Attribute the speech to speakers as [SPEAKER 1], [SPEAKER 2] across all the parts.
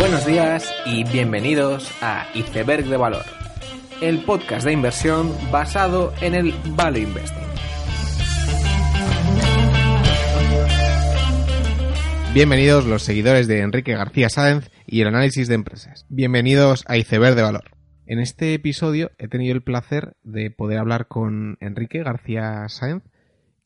[SPEAKER 1] Buenos días y bienvenidos a Iceberg de Valor, el podcast de inversión basado en el Value Investing.
[SPEAKER 2] Bienvenidos los seguidores de Enrique García Sáenz y el análisis de empresas. Bienvenidos a Iceberg de Valor. En este episodio he tenido el placer de poder hablar con Enrique García Sáenz,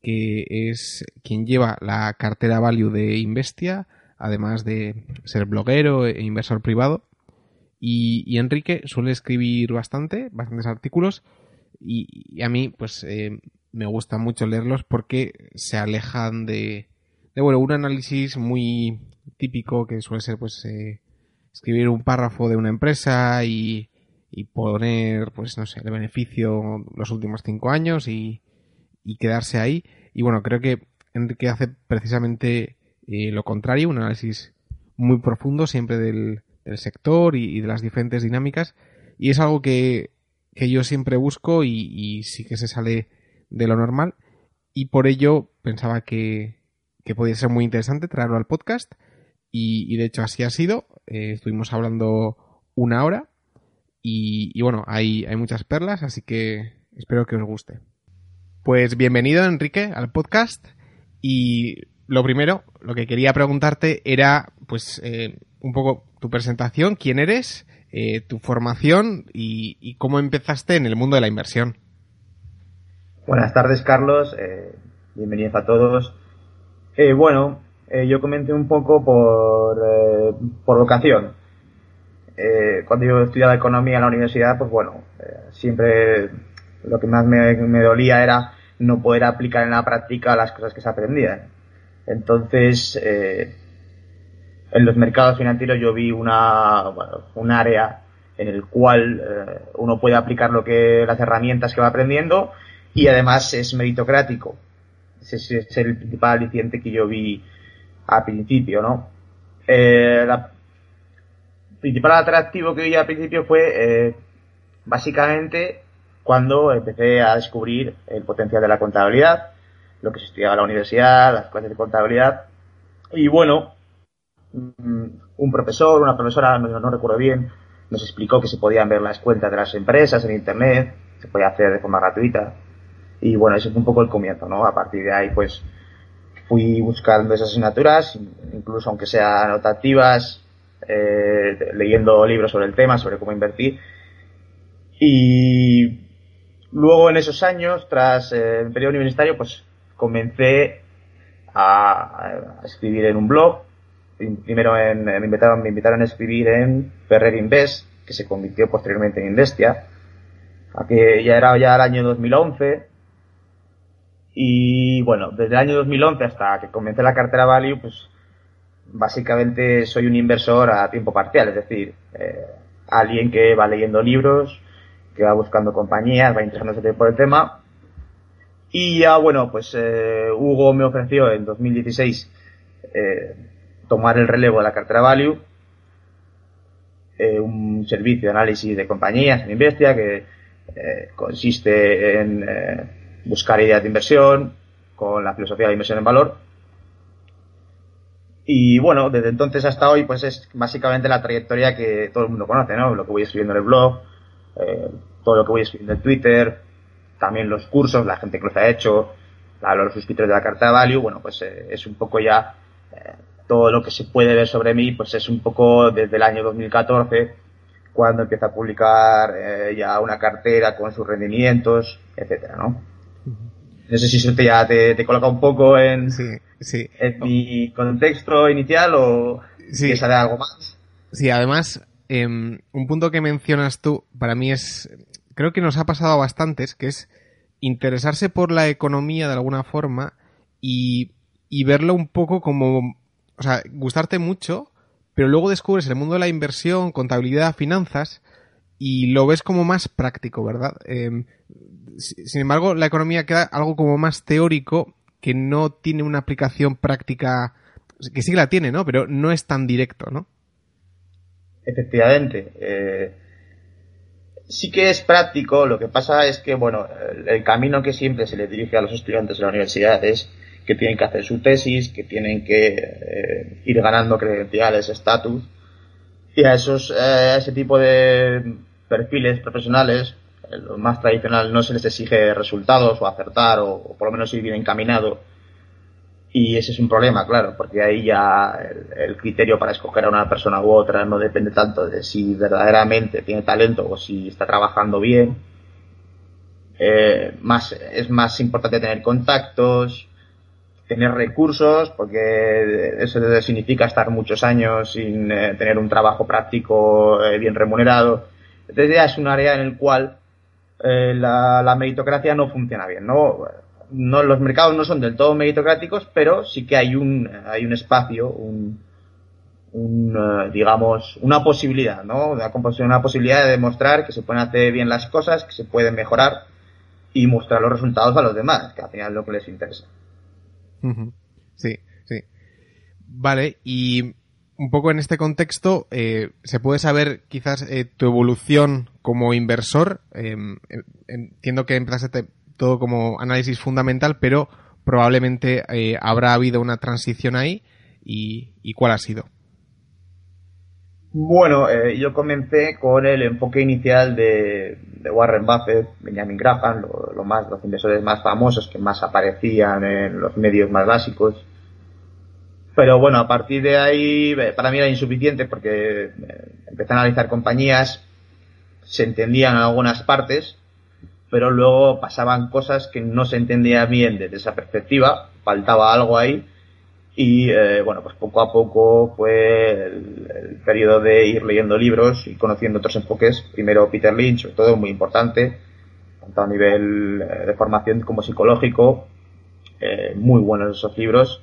[SPEAKER 2] que es quien lleva la cartera Value de Investia, además de ser bloguero e inversor privado. Y, Enrique suele escribir bastante, bastantes artículos, y, a mí, pues, eh, me gusta mucho leerlos porque se alejan de, de, bueno, un análisis muy típico que suele ser, pues, eh, escribir un párrafo de una empresa y, y poner, pues, no sé, el beneficio los últimos cinco años y, y quedarse ahí. Y bueno, creo que Enrique hace precisamente eh, lo contrario, un análisis muy profundo siempre del, sector y, de las diferentes dinámicas. Y es algo que, yo siempre busco y, sí que se sale de lo normal. Y por ello pensaba que, que podía ser muy interesante traerlo al podcast. Y, de hecho así ha sido. Eh, estuvimos hablando una hora. Y, y bueno, hay, hay muchas perlas, así que espero que os guste. Pues bienvenido Enrique al podcast. Y lo primero, lo que quería preguntarte era, pues, eh, un poco tu presentación, quién eres, eh, tu formación y, cómo empezaste en el mundo de la inversión.
[SPEAKER 3] Buenas tardes, Carlos. Eh, bienvenidos a todos. bueno, yo comenté un poco por, por vocación. cuando yo estudiaba economía en la universidad, pues bueno, siempre lo que más me dolía era no poder aplicar en la práctica las cosas que se aprendían. Entonces, eh, en los mercados financieros yo vi una, un área en el cual eh, uno puede aplicar lo que las herramientas que va aprendiendo y además es meritocrático. Ese, es el principal aliciente que yo vi al principio, ¿no? Eh, la principal atractivo que vi al principio fue eh, básicamente cuando empecé a descubrir el potencial de la contabilidad lo que se estudiaba en la universidad, las clases de contabilidad. Y bueno, mm, un profesor, una profesora, no, recuerdo bien, nos explicó que se podían ver las cuentas de las empresas en Internet, se podía hacer de forma gratuita. Y bueno, ese fue un poco el comienzo, ¿no? A partir de ahí, pues, fui buscando esas asignaturas, incluso aunque sean notativas, eh, leyendo libros sobre el tema, sobre cómo invertir. Y luego en esos años, tras eh, el periodo universitario, pues comencé a, escribir en un blog. Primero en, me, invitaron, me invitaron a escribir en Ferrer Invest, que se convirtió posteriormente en Investia. Aquí ya era ya el año 2011. Y bueno, desde el año 2011 hasta que comencé la cartera Value, pues básicamente soy un inversor a tiempo parcial, es decir, eh, alguien que va leyendo libros, que va buscando compañías, va interesándose por el tema y ya, bueno, pues eh, Hugo me ofreció en 2016 eh, tomar el relevo de la cartera Value, eh, un servicio de análisis de compañías en Investia que consiste en buscar ideas de inversión con la filosofía de inversión en valor. Y bueno, desde entonces hasta hoy, pues es básicamente la trayectoria que todo el mundo conoce, ¿no? Lo que voy escribiendo en el blog, todo lo que voy escribiendo en Twitter, también los cursos, la gente que los ha hecho, los suscriptores de la carta de value, bueno, pues eh, es un poco ya eh, todo lo que se puede ver sobre mí, pues es un poco desde el año 2014, cuando empieza a publicar eh, ya una cartera con sus rendimientos, etcétera, ¿no? No sé si eso te, ya te, coloca un poco en, en mi contexto inicial o si quieres algo más.
[SPEAKER 2] Sí, además, em, un punto que mencionas tú, para mí es creo que nos ha pasado a bastantes, que es interesarse por la economía de alguna forma y, verlo un poco como, o sea, gustarte mucho, pero luego descubres el mundo de la inversión, contabilidad, finanzas, y lo ves como más práctico, ¿verdad? Em, sin embargo, la economía queda algo como más teórico que no tiene una aplicación práctica, que sí que la tiene, ¿no? Pero no es tan directo, ¿no?
[SPEAKER 3] Efectivamente. Eh, sí que es práctico, lo que pasa es que, bueno, el, camino que siempre se le dirige a los estudiantes de la universidad es que tienen que hacer su tesis, que tienen que eh, ir ganando credenciales, estatus. Y a esos, a ese tipo de perfiles profesionales, lo más tradicional no se les exige resultados o acertar o, por lo menos ir bien encaminado. Y ese es un problema, claro, porque ahí ya el, criterio para escoger a una persona u otra no depende tanto de si verdaderamente tiene talento o si está trabajando bien. Eh, más, es más importante tener contactos, tener recursos, porque eso significa estar muchos años sin eh, tener un trabajo práctico eh, bien remunerado. Entonces ya es un área en el cual eh, la, meritocracia no funciona bien, ¿no? No los mercados no son del todo meritocráticos, pero sí que hay un hay un espacio, un, un digamos una posibilidad, ¿no? Una, una posibilidad de demostrar que se pueden hacer bien las cosas, que se pueden mejorar y mostrar los resultados a los demás, que al final es lo que les interesa.
[SPEAKER 2] Sí, sí. Vale, y un poco en este contexto, eh, ¿se puede saber quizás eh, tu evolución como inversor? Em, em, entiendo que empezaste todo como análisis fundamental, pero probablemente eh, habrá habido una transición ahí. ¿Y, cuál ha sido?
[SPEAKER 3] Bueno, yo comencé con el enfoque inicial de, Warren Buffett, Benjamin Graham, lo, más, los inversores más famosos que más aparecían en los medios más básicos pero bueno, a partir de ahí, eh, para mí era insuficiente porque eh, empecé a analizar compañías, se entendían algunas partes, pero luego pasaban cosas que no se entendía bien desde esa perspectiva, faltaba algo ahí. Y eh, bueno, pues poco a poco fue el, periodo de ir leyendo libros y conociendo otros enfoques. Primero Peter Lynch, sobre todo muy importante, tanto a nivel de formación como psicológico. muy buenos esos libros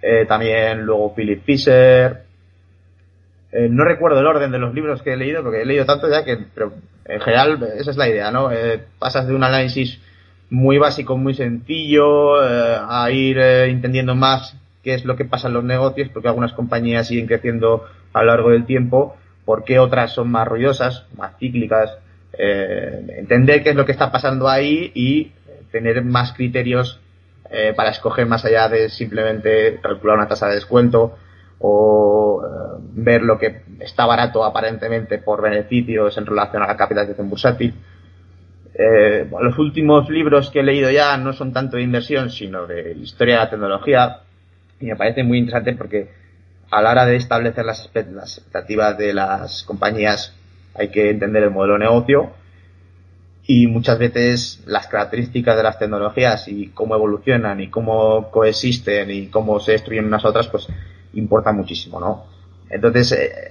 [SPEAKER 3] eh, también luego Philip Fisher. Eh, no recuerdo el orden de los libros que he leído, porque he leído tanto ya que, pero en general esa es la idea, ¿no? Eh, pasas de un análisis muy básico, muy sencillo, a ir entendiendo más qué es lo que pasa en los negocios, porque algunas compañías siguen creciendo a lo largo del tiempo, porque otras son más ruidosas, más cíclicas, entender qué es lo que está pasando ahí y tener más criterios eh, para escoger más allá de simplemente calcular una tasa de descuento o eh, ver lo que está barato aparentemente por beneficios en relación a la capitalización bursátil. Eh, los últimos libros que he leído ya no son tanto de inversión, sino de historia de la tecnología, y me parece muy interesante porque a la hora de establecer las, expectativas de las compañías hay que entender el modelo de negocio y muchas veces las características de las tecnologías y cómo evolucionan y cómo coexisten y cómo se destruyen unas a otras, pues importa muchísimo, ¿no? Entonces, eh,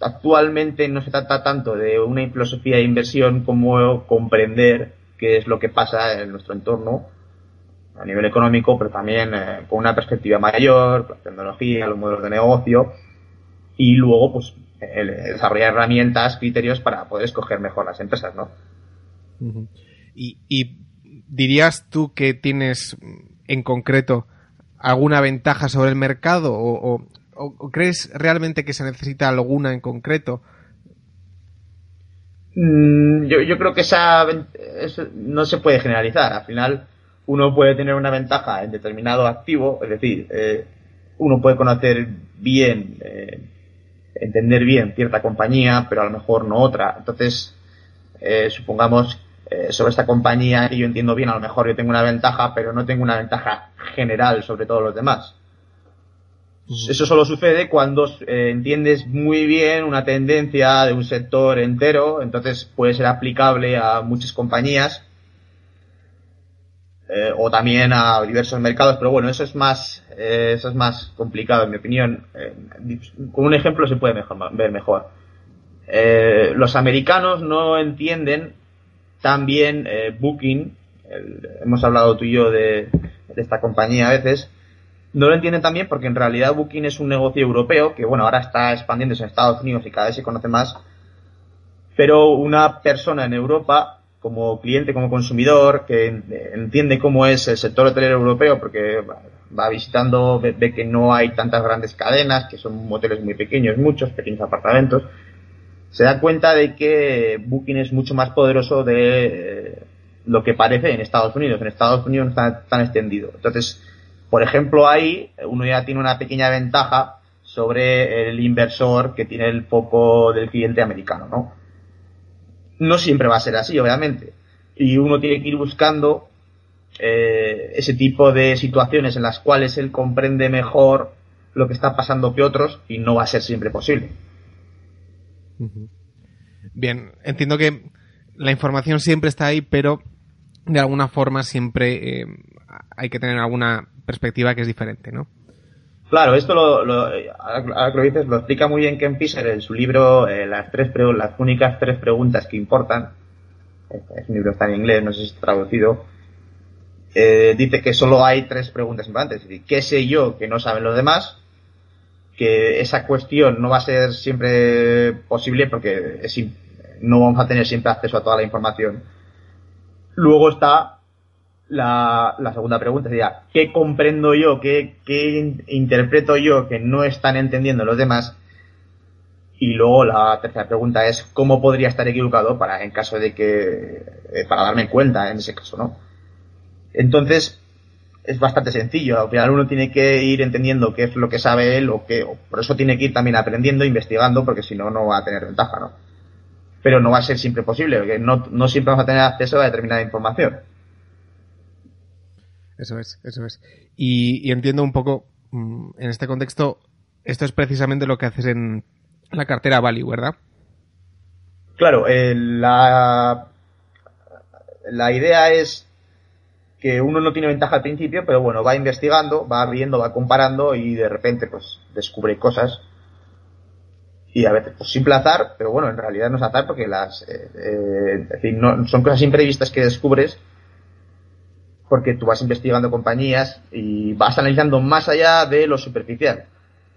[SPEAKER 3] actualmente no se trata tanto de una filosofía de inversión como comprender qué es lo que pasa en nuestro entorno a nivel económico, pero también eh, con una perspectiva mayor, la tecnología, los modelos de negocio y luego, pues, desarrollar herramientas, criterios para poder escoger mejor las empresas, ¿no?
[SPEAKER 2] y, dirías tú que tienes en concreto alguna ventaja sobre el mercado o, crees realmente que se necesita alguna en concreto?
[SPEAKER 3] Mm, yo, creo que esa, no se puede generalizar. Al final, uno puede tener una ventaja en determinado activo, es decir, eh, uno puede conocer bien, eh, entender bien cierta compañía, pero a lo mejor no otra. Entonces, eh, supongamos sobre esta compañía y yo entiendo bien, a lo mejor yo tengo una ventaja, pero no tengo una ventaja general sobre todos los demás. Eso solo sucede cuando eh, entiendes muy bien una tendencia de un sector entero, entonces puede ser aplicable a muchas compañías eh, o también a diversos mercados, pero bueno, eso es más, eso es más complicado en mi opinión. con un ejemplo se puede ver mejor. los americanos no entienden también eh, Booking, hemos hablado tú y yo de, esta compañía a veces, no lo entienden también porque en realidad Booking es un negocio europeo que, bueno, ahora está expandiéndose en Estados Unidos y cada vez se conoce más. Pero una persona en Europa, como cliente, como consumidor, que entiende cómo es el sector hotelero europeo, porque va visitando, ve, que no hay tantas grandes cadenas, que son hoteles muy pequeños, muchos pequeños apartamentos, se da cuenta de que Booking es mucho más poderoso de eh, lo que parece en Estados Unidos. En Estados Unidos no está tan extendido. Entonces, por ejemplo, ahí uno ya tiene una pequeña ventaja sobre el inversor que tiene el foco del cliente americano, ¿no? No siempre va a ser así, obviamente. Y uno tiene que ir buscando eh, ese tipo de situaciones en las cuales él comprende mejor lo que está pasando que otros y no va a ser siempre posible.
[SPEAKER 2] Bien, entiendo que la información siempre está ahí, pero de alguna forma siempre eh, hay que tener alguna perspectiva que es diferente, ¿no?
[SPEAKER 3] Claro, esto lo, lo, lo dices, lo explica muy bien Ken Fisher en su libro eh, las, tres las únicas tres preguntas que importan. Es un libro está en inglés, no sé si está traducido. Eh, dice que solo hay tres preguntas importantes. Es decir, ¿qué sé yo que no saben los demás? Que esa cuestión no va a ser siempre posible porque es, no vamos a tener siempre acceso a toda la información. Luego está la, segunda pregunta sería, ¿qué comprendo yo, qué, interpreto yo que no están entendiendo los demás? Y luego la tercera pregunta es, ¿cómo podría estar equivocado para, en caso de que, eh, para darme cuenta en ese caso, ¿no? Entonces, es bastante sencillo. Al final uno tiene que ir entendiendo qué es lo que sabe él o qué, por eso tiene que ir también aprendiendo, investigando, porque si no, no va a tener ventaja, ¿no? Pero no va a ser siempre posible, porque no, no siempre vamos a tener acceso a determinada información.
[SPEAKER 2] Eso es, eso es. Y, entiendo un poco, mm, en este contexto, esto es precisamente lo que haces en la cartera Value, ¿verdad?
[SPEAKER 3] Claro, eh, la, la idea es que uno no tiene ventaja al principio, pero bueno, va investigando, va viendo, va comparando y de repente pues descubre cosas. Y a veces, pues simple azar, pero bueno, en realidad no es azar porque las, eh, eh, no, son cosas imprevistas que descubres porque tú vas investigando compañías y vas analizando más allá de lo superficial.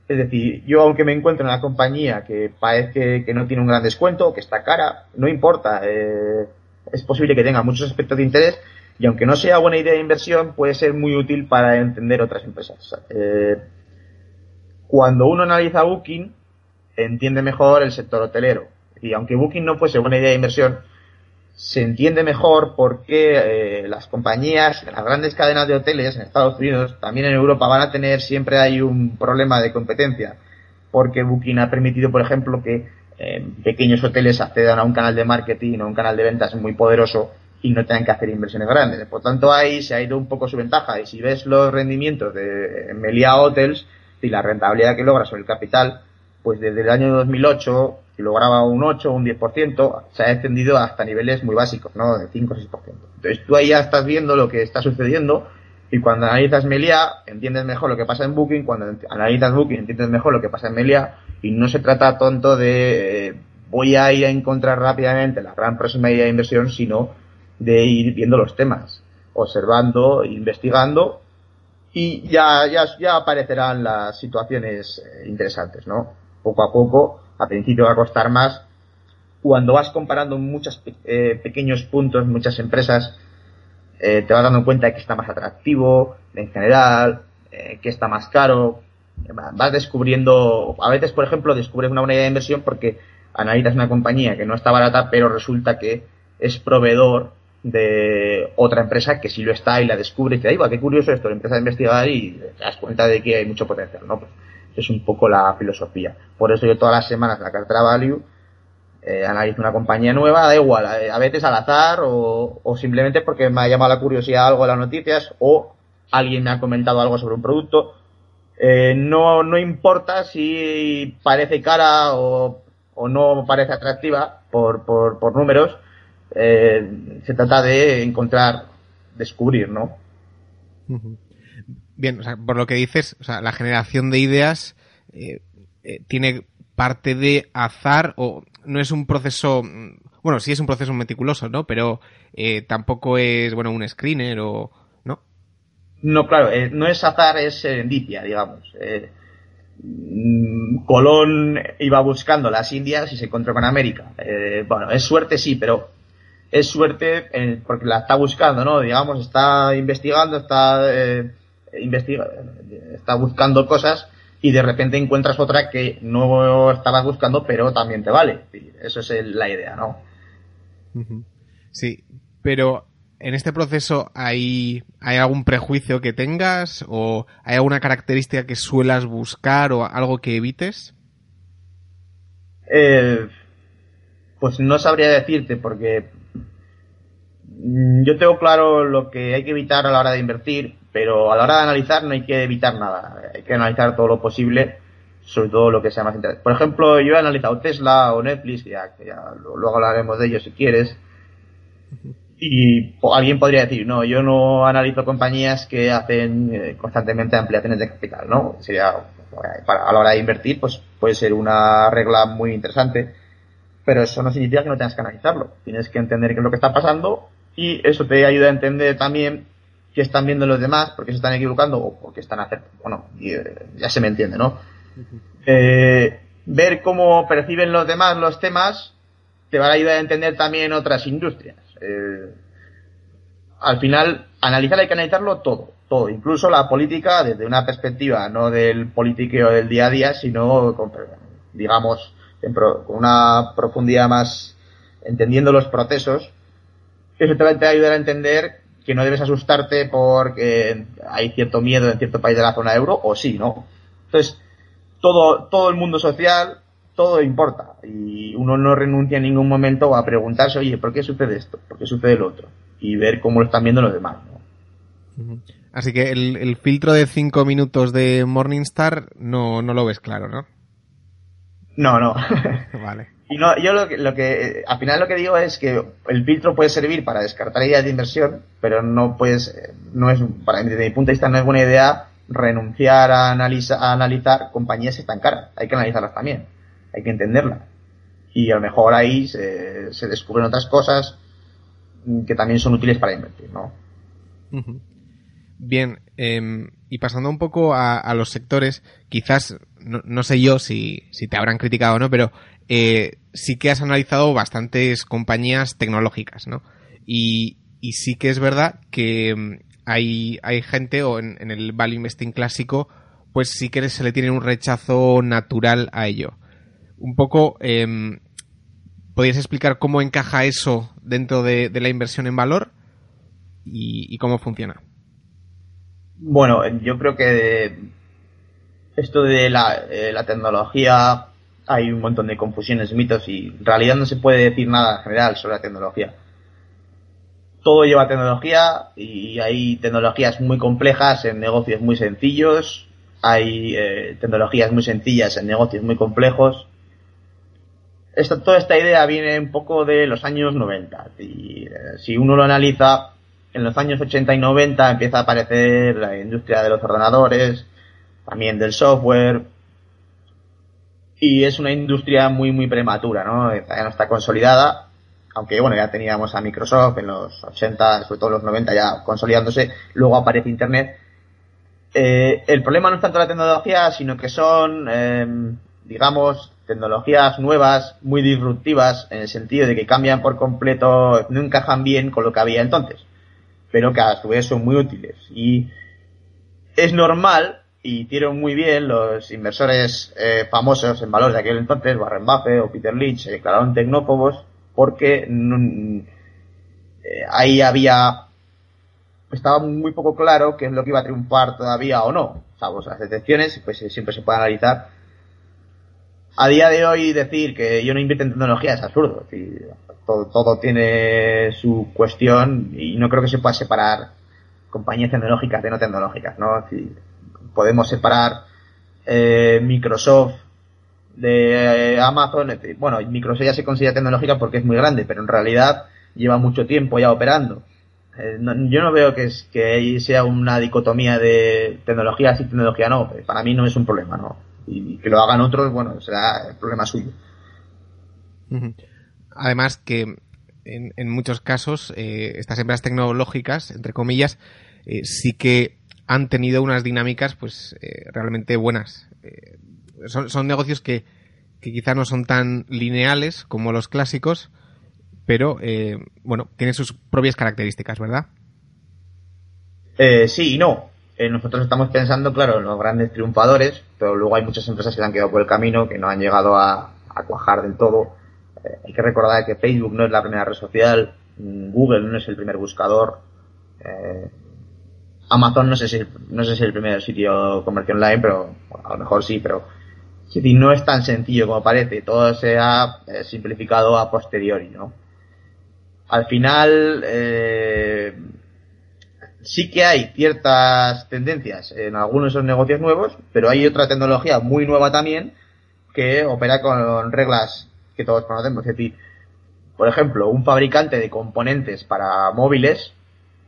[SPEAKER 3] Es decir, yo aunque me encuentro en una compañía que parece que no tiene un gran descuento, que está cara, no importa, eh, es posible que tenga muchos aspectos de interés y aunque no sea buena idea de inversión, puede ser muy útil para entender otras empresas. Eh, cuando uno analiza Booking, entiende mejor el sector hotelero. Y aunque Booking no fuese buena idea de inversión, se entiende mejor por qué eh, las compañías, las grandes cadenas de hoteles en Estados Unidos, también en Europa, van a tener siempre hay un problema de competencia, porque Booking ha permitido, por ejemplo, que eh, pequeños hoteles accedan a un canal de marketing o un canal de ventas muy poderoso y no tengan que hacer inversiones grandes. Por tanto, ahí se ha ido un poco su ventaja. Y si ves los rendimientos de Melia Hotels y la rentabilidad que logra sobre el capital, pues desde el año 2008 si lograba un 8 o un 10%, se ha extendido hasta niveles muy básicos, ¿no? De 5 o 6%. Entonces tú ahí ya estás viendo lo que está sucediendo y cuando analizas Melia entiendes mejor lo que pasa en Booking, cuando analizas Booking entiendes mejor lo que pasa en Melia y no se trata tonto de eh, voy a ir a encontrar rápidamente la gran próxima idea de inversión, sino de ir viendo los temas, observando, investigando y ya, ya, ya aparecerán las situaciones eh, interesantes, ¿no? Poco a poco a principio va a costar más. Cuando vas comparando muchos eh, pequeños puntos, muchas empresas, eh, te vas dando cuenta de que está más atractivo en general, eh, que está más caro. Vas descubriendo, a veces, por ejemplo, descubres una buena idea de inversión porque analizas una compañía que no está barata, pero resulta que es proveedor de otra empresa que sí lo está y la descubre y te dice, qué curioso esto, empiezas a investigar y te das cuenta de que hay mucho potencial, ¿no? Pues es un poco la filosofía. Por eso yo todas las semanas la cartera Value eh, analizo una compañía nueva, da igual, a veces al azar o, simplemente porque me ha llamado la curiosidad algo de las noticias o alguien me ha comentado algo sobre un producto. Eh, no, no importa si parece cara o, o no parece atractiva por, por, por números, eh, se trata de encontrar, descubrir, ¿no?
[SPEAKER 2] Bien, o sea, por lo que dices, o sea, la generación de ideas eh, eh, tiene parte de azar o no es un proceso, bueno, sí es un proceso meticuloso, ¿no? Pero eh, tampoco es, bueno, un screener o, ¿no?
[SPEAKER 3] No, claro, no es azar, es serendipia, digamos. Mm, Colón iba buscando las Indias y se encontró con América. bueno, es suerte, sí, pero es suerte porque la está buscando, ¿no? Digamos, está investigando, está investiga, está buscando cosas y de repente encuentras otra que no estabas buscando, pero también te vale. Eso es la idea, ¿no?
[SPEAKER 2] Sí, pero en este proceso hay, hay algún prejuicio que tengas o hay alguna característica que suelas buscar o algo que evites?
[SPEAKER 3] Eh, pues no sabría decirte porque yo tengo claro lo que hay que evitar a la hora de invertir, pero a la hora de analizar no hay que evitar nada. Hay que analizar todo lo posible, sobre todo lo que sea más interesante. Por ejemplo, yo he analizado Tesla o Netflix, ya, ya luego hablaremos de ello si quieres. Y alguien podría decir, no, yo no analizo compañías que hacen eh, constantemente ampliaciones de capital, ¿no? Sería, para, a la hora de invertir, pues puede ser una regla muy interesante, pero eso no significa que no tengas que analizarlo. Tienes que entender qué es lo que está pasando y eso te ayuda a entender también qué están viendo los demás, por qué se están equivocando o por qué están haciendo, bueno, eh, ya se me entiende, ¿no? Eh, ver cómo perciben los demás los temas te va a ayudar a entender también otras industrias. Eh, al final, analizar hay que analizarlo todo, todo, incluso la política desde una perspectiva no del politiqueo del día a día, sino con, digamos, con una profundidad más entendiendo los procesos. Eso te va a ayudar a entender que no debes asustarte porque hay cierto miedo en cierto país de la zona euro, o sí, ¿no? Entonces, todo, todo el mundo social, todo importa. Y uno no renuncia en ningún momento a preguntarse, oye, ¿por qué sucede esto? ¿Por qué sucede lo otro? Y ver cómo lo están viendo los demás.
[SPEAKER 2] Así que el, filtro de cinco minutos de Morningstar no, no lo ves claro, ¿no?
[SPEAKER 3] No, no. vale. Y no, yo lo que, lo que, al final lo que digo es que el filtro puede servir para descartar ideas de inversión, pero no puedes, no es, para desde mi punto de vista no es buena idea renunciar a, a analizar compañías están caras. Hay que analizarlas también hay que entenderla. Y a lo mejor ahí se, descubren otras cosas que también son útiles para invertir, ¿no?
[SPEAKER 2] Bien, em, y pasando un poco a, los sectores, quizás, no, sé yo si, te habrán criticado o no, pero eh, sí que has analizado bastantes compañías tecnológicas, ¿no? Y, sí que es verdad que em, hay, hay gente, o en, el value investing clásico, pues sí que se le tiene un rechazo natural a ello un poco, eh, ¿podrías explicar cómo encaja eso dentro de, la inversión en valor y, cómo funciona?
[SPEAKER 3] Bueno, yo creo que esto de la, eh, la, tecnología hay un montón de confusiones, mitos y en realidad no se puede decir nada general sobre la tecnología. Todo lleva tecnología y hay tecnologías muy complejas en negocios muy sencillos, hay eh, tecnologías muy sencillas en negocios muy complejos toda esta idea viene un poco de los años 90. Y eh, si uno lo analiza, en los años 80 y 90 empieza a aparecer la industria de los ordenadores, también del software. Y es una industria muy, muy prematura, ¿no? Ya no está consolidada. Aunque, bueno, ya teníamos a Microsoft en los 80, sobre todo en los 90 ya consolidándose. Luego aparece Internet. Eh, el problema no es tanto la tecnología, sino que son, eh, digamos, tecnologías nuevas, muy disruptivas, en el sentido de que cambian por completo, no encajan bien con lo que había entonces, pero que a su vez son muy útiles. Y es normal, y hicieron muy bien los inversores eh, famosos en valores de aquel entonces, Warren Buffett o Peter Lynch, se declararon tecnófobos porque eh, ahí había estaba muy poco claro qué es lo que iba a triunfar todavía o no. Salvo las excepciones, pues siempre se puede analizar a día de hoy decir que yo no invierto en tecnología es absurdo. Todo, todo, tiene su cuestión y no creo que se pueda separar compañías tecnológicas de no tecnológicas, ¿no? podemos separar eh, Microsoft de eh, Amazon. bueno, Microsoft ya se considera tecnológica porque es muy grande, pero en realidad lleva mucho tiempo ya operando. Eh, yo no veo que, es, que sea una dicotomía de tecnología sí, tecnología no. Para mí no es un problema, ¿no? y que lo hagan otros, bueno, será el problema suyo.
[SPEAKER 2] Además que en, muchos casos eh, estas empresas tecnológicas, entre comillas, eh, sí que han tenido unas dinámicas pues eh, realmente buenas. Son, negocios que, que quizá no son tan lineales como los clásicos, pero bueno, tienen sus propias características, ¿verdad?
[SPEAKER 3] sí y no. Nosotros estamos pensando, claro, en los grandes triunfadores, pero luego hay muchas empresas que se han quedado por el camino, que no han llegado a, cuajar del todo. Hay que recordar que Facebook no es la primera red social, Google no es el primer buscador. Eh, Amazon no sé si no sé si es el primer sitio comercio online, pero a lo mejor sí, pero no es tan sencillo como parece. Todo se ha eh, simplificado a posteriori, ¿no? Al final, eh, sí que hay ciertas tendencias en algunos de esos negocios nuevos, pero hay otra tecnología muy nueva también que opera con reglas que todos conocemos. Es decir, por ejemplo, un fabricante de componentes para móviles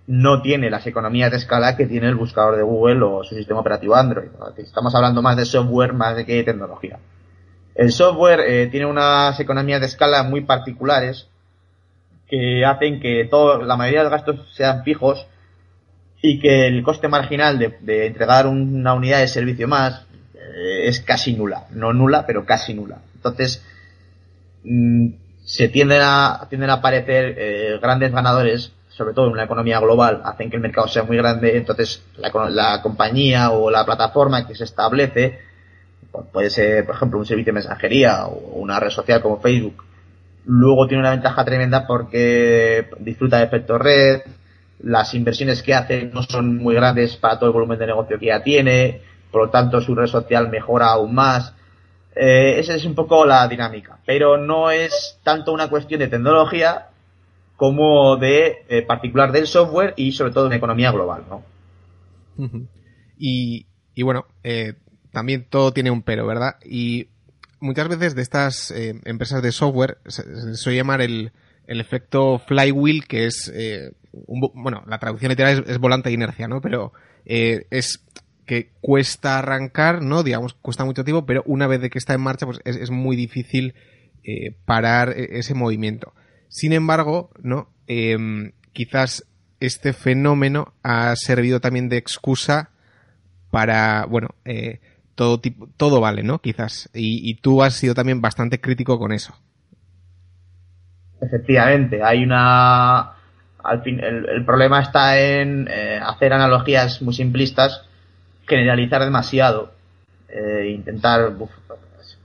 [SPEAKER 3] no tiene las economías de escala que tiene el buscador de Google o su sistema operativo Android. Estamos hablando más de software más de que tecnología. El software eh, tiene unas economías de escala muy particulares que hacen que todo, la mayoría de los gastos sean fijos y que el coste marginal de, entregar una unidad de servicio más eh, es casi nula. No nula, pero casi nula. Entonces, mm, se tienden a, tienden a aparecer eh, grandes ganadores, sobre todo en una economía global, hacen que el mercado sea muy grande, entonces la, la compañía o la plataforma que se establece, pues puede ser, por ejemplo, un servicio de mensajería o una red social como Facebook, luego tiene una ventaja tremenda porque disfruta de efecto red, las inversiones que hace no son muy grandes para todo el volumen de negocio que ya tiene, por lo tanto su red social mejora aún más. Eh, esa es un poco la dinámica, pero no es tanto una cuestión de tecnología como de eh, particular del software y sobre todo en economía global, ¿no?
[SPEAKER 2] y, y, bueno, eh, también todo tiene un pero, ¿verdad? Y muchas veces de estas empresas de software se, suele llamar el, el efecto flywheel, que es bueno, la traducción literal es, volante de inercia, ¿no? Pero es que cuesta arrancar, ¿no? Digamos, cuesta mucho tiempo, pero una vez de que está en marcha, pues es, muy difícil eh, parar e, ese movimiento. Sin embargo, ¿no? Em, quizás este fenómeno ha servido también de excusa para, bueno, eh, todo tipo, todo vale, ¿no? Quizás. y, tú has sido también bastante crítico con eso.
[SPEAKER 3] Efectivamente, hay una al fin, el, problema está en eh, hacer analogías muy simplistas, generalizar demasiado, eh, intentar,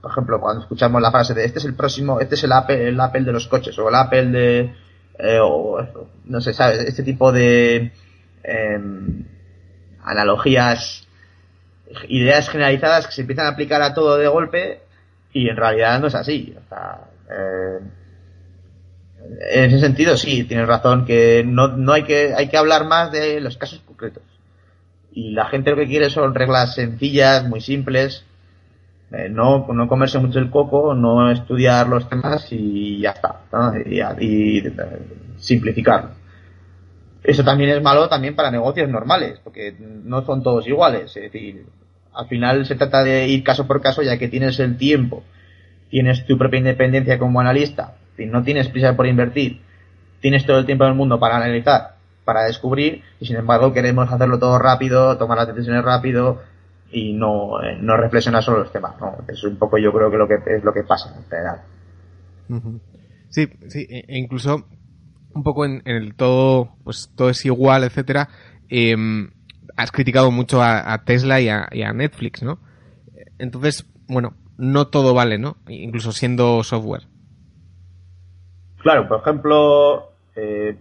[SPEAKER 3] por ejemplo, cuando escuchamos la frase de este es el próximo, este es el Apple, el Apple de los coches, o el Apple de, eh, o, no sé, ¿sabes? Este tipo de em, analogías, ideas generalizadas que se empiezan a aplicar a todo de golpe y en realidad no es así. O sea, en ese sentido sí, tienes razón que no, no hay que hay que hablar más de los casos concretos. Y la gente lo que quiere son reglas sencillas, muy simples, eh, no, no comerse mucho el coco, no estudiar los temas y ya está, y, y, simplificarlo. Eso también es malo también para negocios normales, porque no son todos iguales. Es decir, al final se trata de ir caso por caso, ya que tienes el tiempo, tienes tu propia independencia como analista, no tienes prisa por invertir, tienes todo el tiempo del mundo para analizar, para descubrir, y sin embargo queremos hacerlo todo rápido, tomar las decisiones rápido y no, eh, no reflexionar sobre los temas. ¿no? Es un poco yo creo que lo que es lo que pasa en general.
[SPEAKER 2] Sí, sí, e, e incluso un poco en, el todo, pues todo es igual, etcétera. Em, has criticado mucho a, Tesla y a, y a, Netflix, ¿no? Entonces, bueno, no todo vale, ¿no? Incluso siendo software.
[SPEAKER 3] Claro, por ejemplo, eh,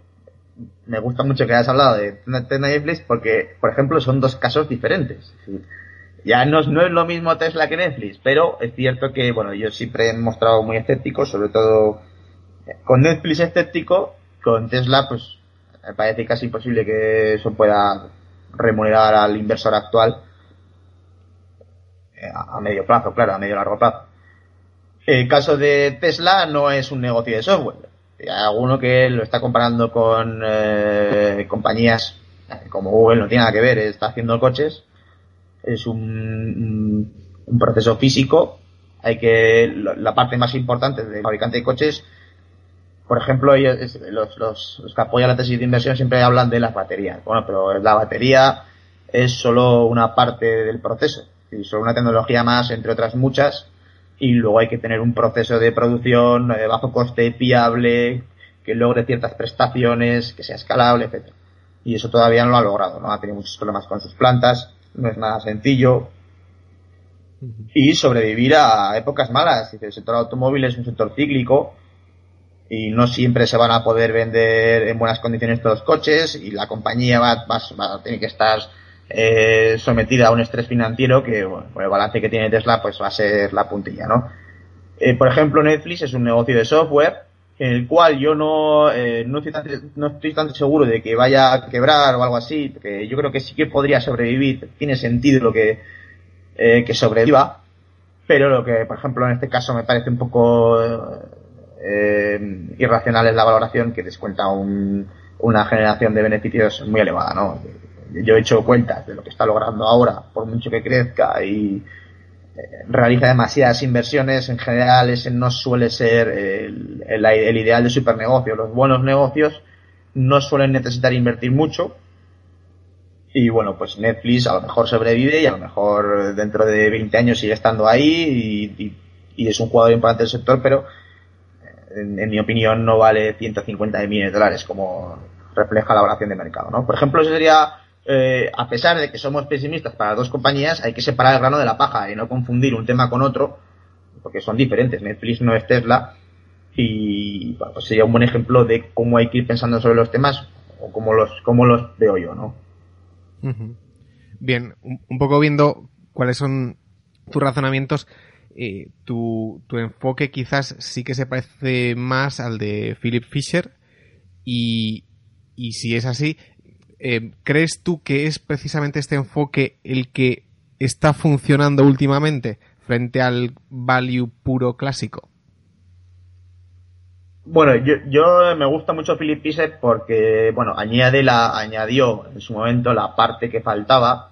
[SPEAKER 3] me gusta mucho que hayas hablado de Netflix porque, por ejemplo, son dos casos diferentes. Ya no, no es lo mismo Tesla que Netflix, pero es cierto que, bueno, yo siempre he mostrado muy escéptico, sobre todo eh, con Netflix escéptico, con Tesla, pues me parece casi imposible que eso pueda remunerar al inversor actual eh, a medio plazo, claro, a medio largo plazo. El caso de Tesla no es un negocio de software. Alguno que lo está comparando con eh, compañías como Google, no tiene nada que ver, está haciendo coches. Es un, un proceso físico. Hay que, la parte más importante del fabricante de coches, por ejemplo, los, los, los que apoyan la tesis de inversión siempre hablan de las baterías. Bueno, pero la batería es solo una parte del proceso. Y solo una tecnología más, entre otras muchas, y luego hay que tener un proceso de producción de bajo coste, fiable, que logre ciertas prestaciones, que sea escalable, etc. Y eso todavía no lo ha logrado, ¿no? Ha tenido muchos problemas con sus plantas, no es nada sencillo. Y sobrevivir a épocas malas. El sector automóvil es un sector cíclico y no siempre se van a poder vender en buenas condiciones estos coches y la compañía va, va, va a tener que estar eh, sometida a un estrés financiero que, bueno, el balance que tiene Tesla, pues va a ser la puntilla, ¿no? Eh, por ejemplo, Netflix es un negocio de software en el cual yo no, eh, no, estoy tan, no estoy tan seguro de que vaya a quebrar o algo así, porque yo creo que sí que podría sobrevivir, tiene sentido lo que, eh, que sobreviva, pero lo que, por ejemplo, en este caso me parece un poco eh, irracional es la valoración que descuenta un, una generación de beneficios muy elevada, ¿no? Yo he hecho cuentas de lo que está logrando ahora, por mucho que crezca y eh, realiza demasiadas inversiones, en general ese no suele ser el, ideal de supernegocio. Los buenos negocios no suelen necesitar invertir mucho, y bueno, pues Netflix a lo mejor sobrevive y a lo mejor dentro de 20 años sigue estando ahí y, es un jugador importante del sector, pero en, en, mi opinión no vale 150 millones de dólares como refleja la valoración de mercado, ¿no? Por ejemplo, eso sería, eh, a pesar de que somos pesimistas para dos compañías, hay que separar el grano de la paja y no confundir un tema con otro, porque son diferentes. Netflix no es Tesla y pues sería un buen ejemplo de cómo hay que ir pensando sobre los temas o cómo los, cómo los veo yo, ¿no?
[SPEAKER 2] Bien, un poco viendo cuáles son tus razonamientos, eh, tu, tu, enfoque quizás sí que se parece más al de Philip Fisher y, y si es así, eh, ¿crees tú que es precisamente este enfoque el que está funcionando últimamente frente al value puro clásico?
[SPEAKER 3] Bueno, yo, me gusta mucho Philip Fisher porque, bueno, añade la, añadió en su momento la parte que faltaba,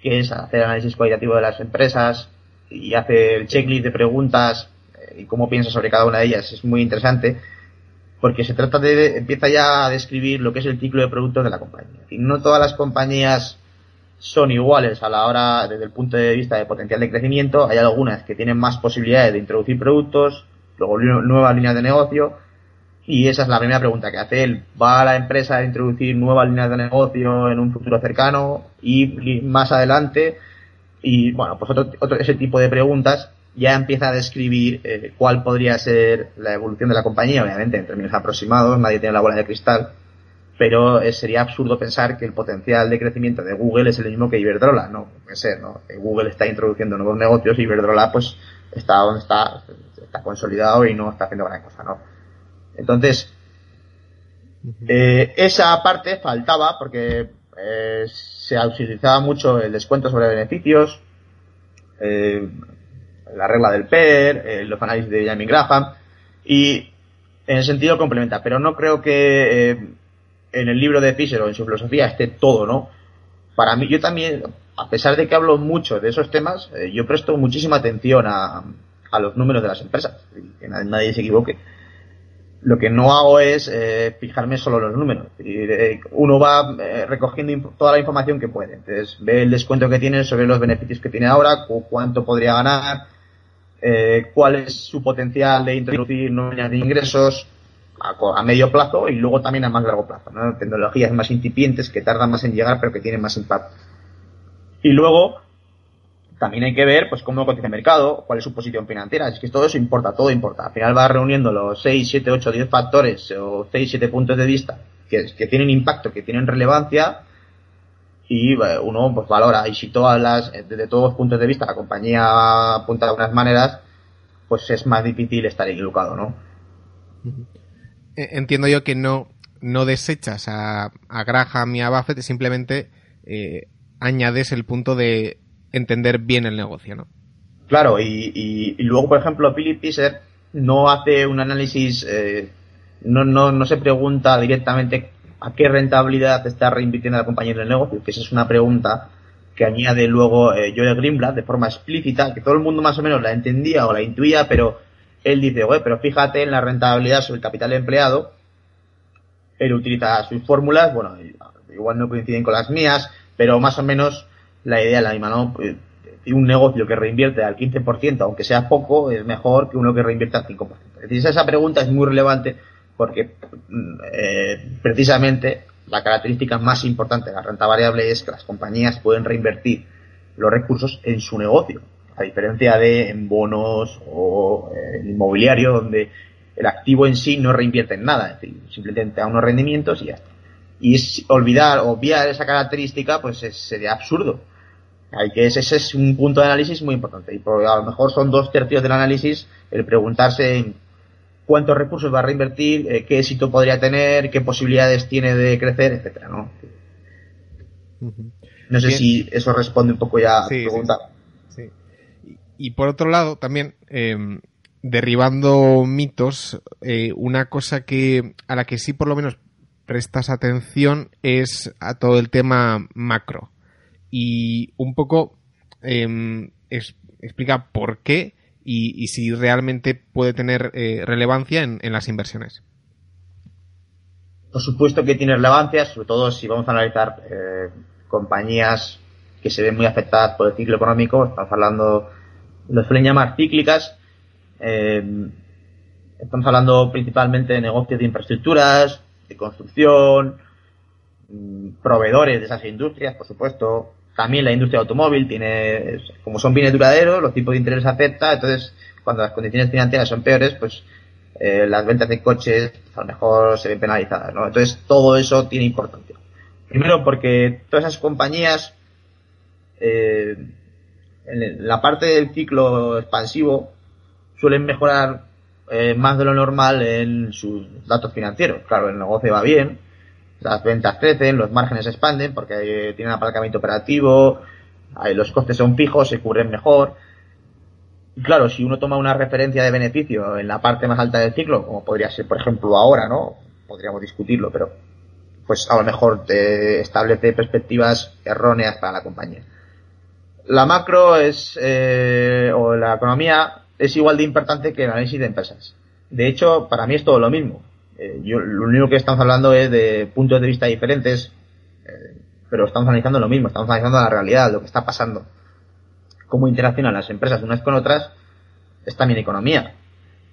[SPEAKER 3] que es hacer análisis cualitativo de las empresas y hace el checklist de preguntas eh, y cómo piensa sobre cada una de ellas. Es muy interesante porque se trata de, empieza ya a describir lo que es el ciclo de productos de la compañía. Y no todas las compañías son iguales a la hora, desde el punto de vista de potencial de crecimiento. Hay algunas que tienen más posibilidades de introducir productos, luego nuevas líneas de negocio. Y esa es la primera pregunta que hace él. ¿Va la empresa a introducir nuevas líneas de negocio en un futuro cercano y más adelante? Y bueno, pues otro, otro ese tipo de preguntas ya empieza a describir eh, cuál podría ser la evolución de la compañía, obviamente en términos aproximados, nadie tiene la bola de cristal, pero eh, sería absurdo pensar que el potencial de crecimiento de Google es el mismo que Iberdrola, no puede ser, ¿no? Google está introduciendo nuevos negocios y Iberdrola pues está donde está, está consolidado y no está haciendo gran cosa, ¿no? Entonces, eh, esa parte faltaba porque eh, se utilizaba mucho el descuento sobre beneficios, eh, la regla del PER, eh, los análisis de Jamie Graham, y en el sentido complementa, pero no creo que eh, en el libro de Fisher o en su filosofía esté todo, ¿no? Para mí, yo también, a pesar de que hablo mucho de esos temas, eh, yo presto muchísima atención a, a, los números de las empresas, que nadie, se equivoque. Lo que no hago es eh, fijarme solo en los números. Uno va eh, recogiendo toda la información que puede. Entonces ve el descuento que tiene sobre los beneficios que tiene ahora, cuánto podría ganar, eh, cuál es su potencial de introducir nuevas de ingresos a, a, medio plazo y luego también a más largo plazo. ¿no? Tecnologías más incipientes que tardan más en llegar pero que tienen más impacto. Y luego también hay que ver pues cómo cotiza el mercado, cuál es su posición financiera. Es que todo eso importa, todo importa. Al final va reuniendo los 6, 7, 8, 10 factores o 6, 7 puntos de vista que tienen impacto, que tienen relevancia y uno pues valora. Y si todas las desde todos los puntos de vista la compañía apunta de unas maneras pues es más difícil estar equivocado no
[SPEAKER 2] entiendo yo que no no desechas a, a Graham y a Buffett simplemente eh, añades el punto de entender bien el negocio no
[SPEAKER 3] claro y, y, y luego por ejemplo Philip Fisher no hace un análisis eh, no, no, no se pregunta directamente a qué rentabilidad está reinvirtiendo la compañía en el negocio, que esa es una pregunta que añade luego eh, Joel Greenblatt de forma explícita, que todo el mundo más o menos la entendía o la intuía, pero él dice, pero fíjate en la rentabilidad sobre el capital empleado, él utiliza sus fórmulas, bueno, igual no coinciden con las mías, pero más o menos la idea es la misma, ¿no? Un negocio que reinvierte al 15%, aunque sea poco, es mejor que uno que reinvierte al 5%. Es decir, esa pregunta es muy relevante porque eh, precisamente la característica más importante de la renta variable es que las compañías pueden reinvertir los recursos en su negocio, a diferencia de en bonos o en inmobiliario, donde el activo en sí no reinvierte en nada, es decir, simplemente da unos rendimientos y ya está. Y es olvidar, obviar esa característica, pues sería absurdo. Hay que ese, es un punto de análisis muy importante. Y a lo mejor son dos tercios del análisis el preguntarse cuántos recursos va a reinvertir, eh, qué éxito podría tener, qué posibilidades tiene de crecer, etcétera, ¿no? No sé si eso responde un poco ya a tu pregunta.
[SPEAKER 2] Sí, Y, por otro lado, también, em, derribando mitos, eh, una cosa que a la que sí por lo menos prestas atención es a todo el tema macro. Y un poco em, explica por qué y, si realmente puede tener eh, relevancia en, las inversiones.
[SPEAKER 3] Por supuesto que tiene relevancia, sobre todo si vamos a analizar eh, compañías que se ven muy afectadas por el ciclo económico. Estamos hablando, lo suelen llamar cíclicas. Eh, estamos hablando principalmente de negocios de infraestructuras, de construcción, mm, proveedores de esas industrias, por supuesto, también la industria automóvil tiene, como son bienes duraderos, los tipos de interés afecta, entonces cuando las condiciones financieras son peores, pues eh, las ventas de coches a lo mejor se ven penalizadas, ¿no? Entonces todo eso tiene importancia. Primero porque todas esas compañías, eh, en la parte del ciclo expansivo, suelen mejorar eh, más de lo normal en sus datos financieros. Claro, el negocio va bien, las ventas crecen, los márgenes se expanden porque tienen apalancamiento operativo, los costes son fijos, se cubren mejor. Y claro, si uno toma una referencia de beneficio en la parte más alta del ciclo, como podría ser, por ejemplo, ahora, ¿no? Podríamos discutirlo, pero pues a lo mejor te establece perspectivas erróneas para la compañía. La macro es, eh, o la economía es igual de importante que el análisis de empresas. De hecho, para mí es todo lo mismo. Eh, yo, lo único que estamos hablando es de puntos de vista diferentes, eh, pero estamos analizando lo mismo, estamos analizando la realidad, lo que está pasando. Cómo interaccionan las empresas unas con otras es también economía.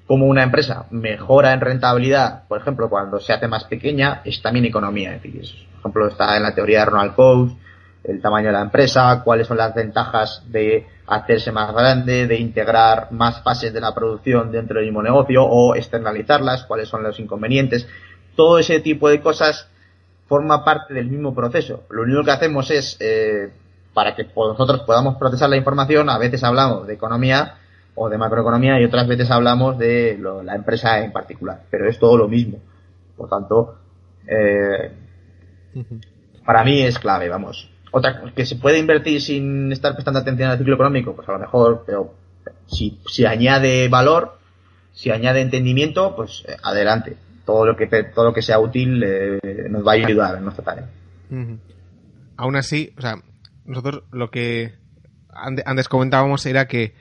[SPEAKER 3] Cómo una empresa mejora en rentabilidad, por ejemplo, cuando se hace más pequeña, es también economía. Por ejemplo, está en la teoría de Ronald Coase, el tamaño de la empresa, cuáles son las ventajas de hacerse más grande, de integrar más fases de la producción dentro del mismo negocio o externalizarlas, cuáles son los inconvenientes. Todo ese tipo de cosas forma parte del mismo proceso. Lo único que hacemos es, eh, para que nosotros podamos procesar la información, a veces hablamos de economía o de macroeconomía y otras veces hablamos de la empresa en particular, pero es todo lo mismo. Por tanto, eh, para mí es clave, vamos otra que se puede invertir sin estar prestando atención al ciclo económico, pues a lo mejor, pero si, si añade valor, si añade entendimiento, pues eh, adelante. Todo lo que todo lo que sea útil eh, nos va a ayudar en nuestra tarea.
[SPEAKER 2] Aún así, o sea, nosotros lo que antes comentábamos era que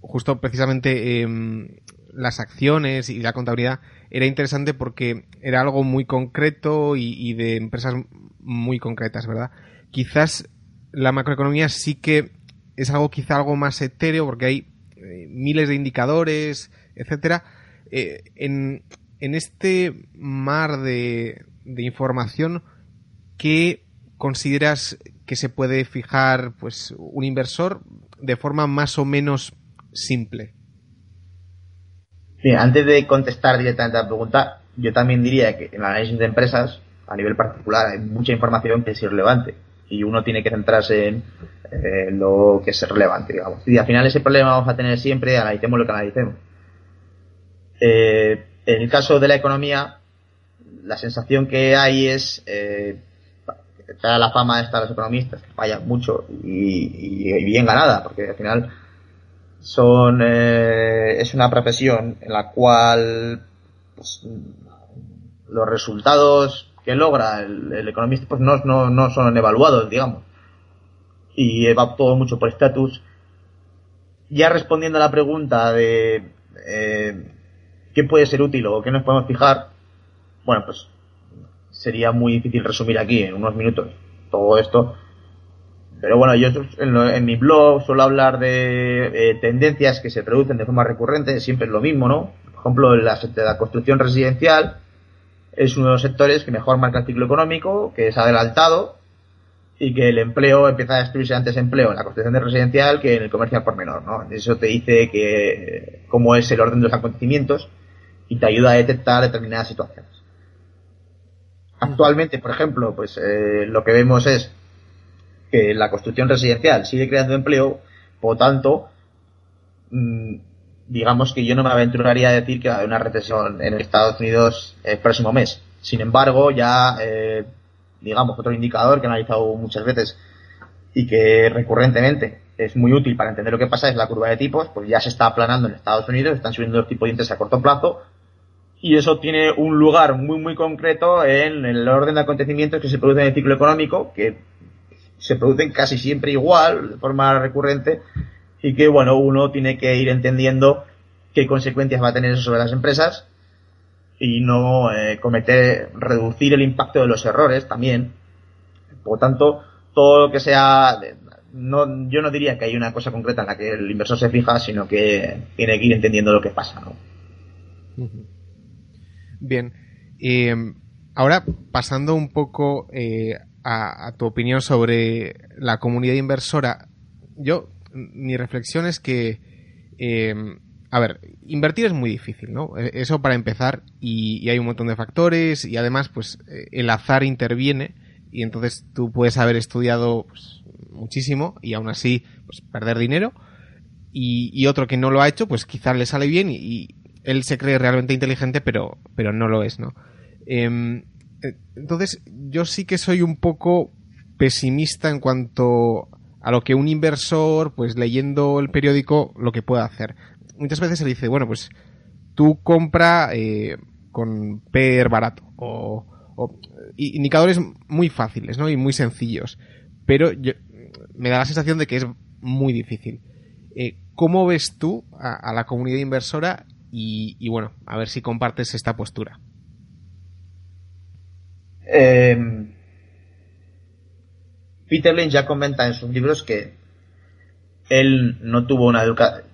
[SPEAKER 2] justo precisamente em, las acciones y la contabilidad era interesante porque era algo muy concreto y de empresas muy concretas, ¿verdad? Quizás la macroeconomía sí que es algo quizá algo más etéreo porque hay eh, miles de indicadores, etcétera. Eh, en, este mar de, información, ¿qué consideras que se puede fijar pues un inversor de forma más o menos simple?
[SPEAKER 3] Antes de contestar directamente a la pregunta, yo también diría que en el análisis de empresas, a nivel particular, hay mucha información que es irrelevante y uno tiene que centrarse en lo que es relevante, digamos. Y al final ese problema vamos a tener siempre, analicemos lo que analicemos. Eh, en el caso de la economía, la sensación que hay es eh, la fama de estar los economistas, que fallan mucho y, bien ganada, porque al final son eh, es una profesión en la cual pues, los resultados que logra el, economista pues no, no, no, son evaluados, digamos. Y va todo mucho por estatus. Ya respondiendo a la pregunta de eh, qué puede ser útil o qué nos podemos fijar, bueno, pues sería muy difícil resumir aquí en unos minutos todo esto. Pero bueno, yo en, mi blog suelo hablar de eh, tendencias que se producen de forma recurrente, siempre es lo mismo, ¿no? Por ejemplo, la, la construcción residencial, es uno de los sectores que mejor marca el ciclo económico, que es adelantado y que el empleo empieza a destruirse antes empleo en la construcción de residencial que en el comercio al por menor, ¿no? Eso te dice que cómo es el orden de los acontecimientos y te ayuda a detectar determinadas situaciones. Actualmente, por ejemplo, pues eh, lo que vemos es que la construcción residencial sigue creando empleo, por tanto, mm, digamos que yo no me aventuraría a decir que va a haber una recesión en Estados Unidos el próximo mes. Sin embargo, ya, eh, digamos, otro indicador que he analizado muchas veces y que recurrentemente es muy útil para entender lo que pasa es la curva de tipos, pues ya se está aplanando en Estados Unidos, están subiendo los tipos de interés a corto plazo, y eso tiene un lugar muy muy concreto en el orden de acontecimientos que se producen en el ciclo económico, que se producen casi siempre igual, de forma recurrente, y que bueno, uno tiene que ir entendiendo qué consecuencias va a tener eso sobre las empresas y no eh, cometer, reducir el impacto de los errores también. Por tanto, todo lo que sea, no, yo no diría que hay una cosa concreta en la que el inversor se fija, sino que tiene que ir entendiendo lo que pasa, ¿no?
[SPEAKER 2] Bien. Ahora, pasando un poco eh, a, tu opinión sobre la comunidad inversora, yo, mi reflexión es que, eh, a ver, invertir es muy difícil, ¿no? E, eso para empezar, y, hay un montón de factores, y además, pues, el azar interviene, y entonces tú puedes haber estudiado pues, muchísimo y aún así pues, perder dinero, y, otro que no lo ha hecho, pues quizás le sale bien y él se cree realmente inteligente, pero, pero no lo es, ¿no? Em, eh, entonces, yo sí que soy un poco pesimista en cuanto a lo que un inversor, pues leyendo el periódico, lo que puede hacer. Muchas veces se le dice, bueno, pues tú compra eh, con PER barato o, indicadores muy fáciles, ¿no? Y muy sencillos. Pero me da la sensación de que es muy difícil. Eh, ¿Cómo ves tú a, la comunidad inversora y, bueno, a ver si compartes esta postura.
[SPEAKER 3] Em, Peter Lynch ya comenta en sus libros que él no tuvo una educación,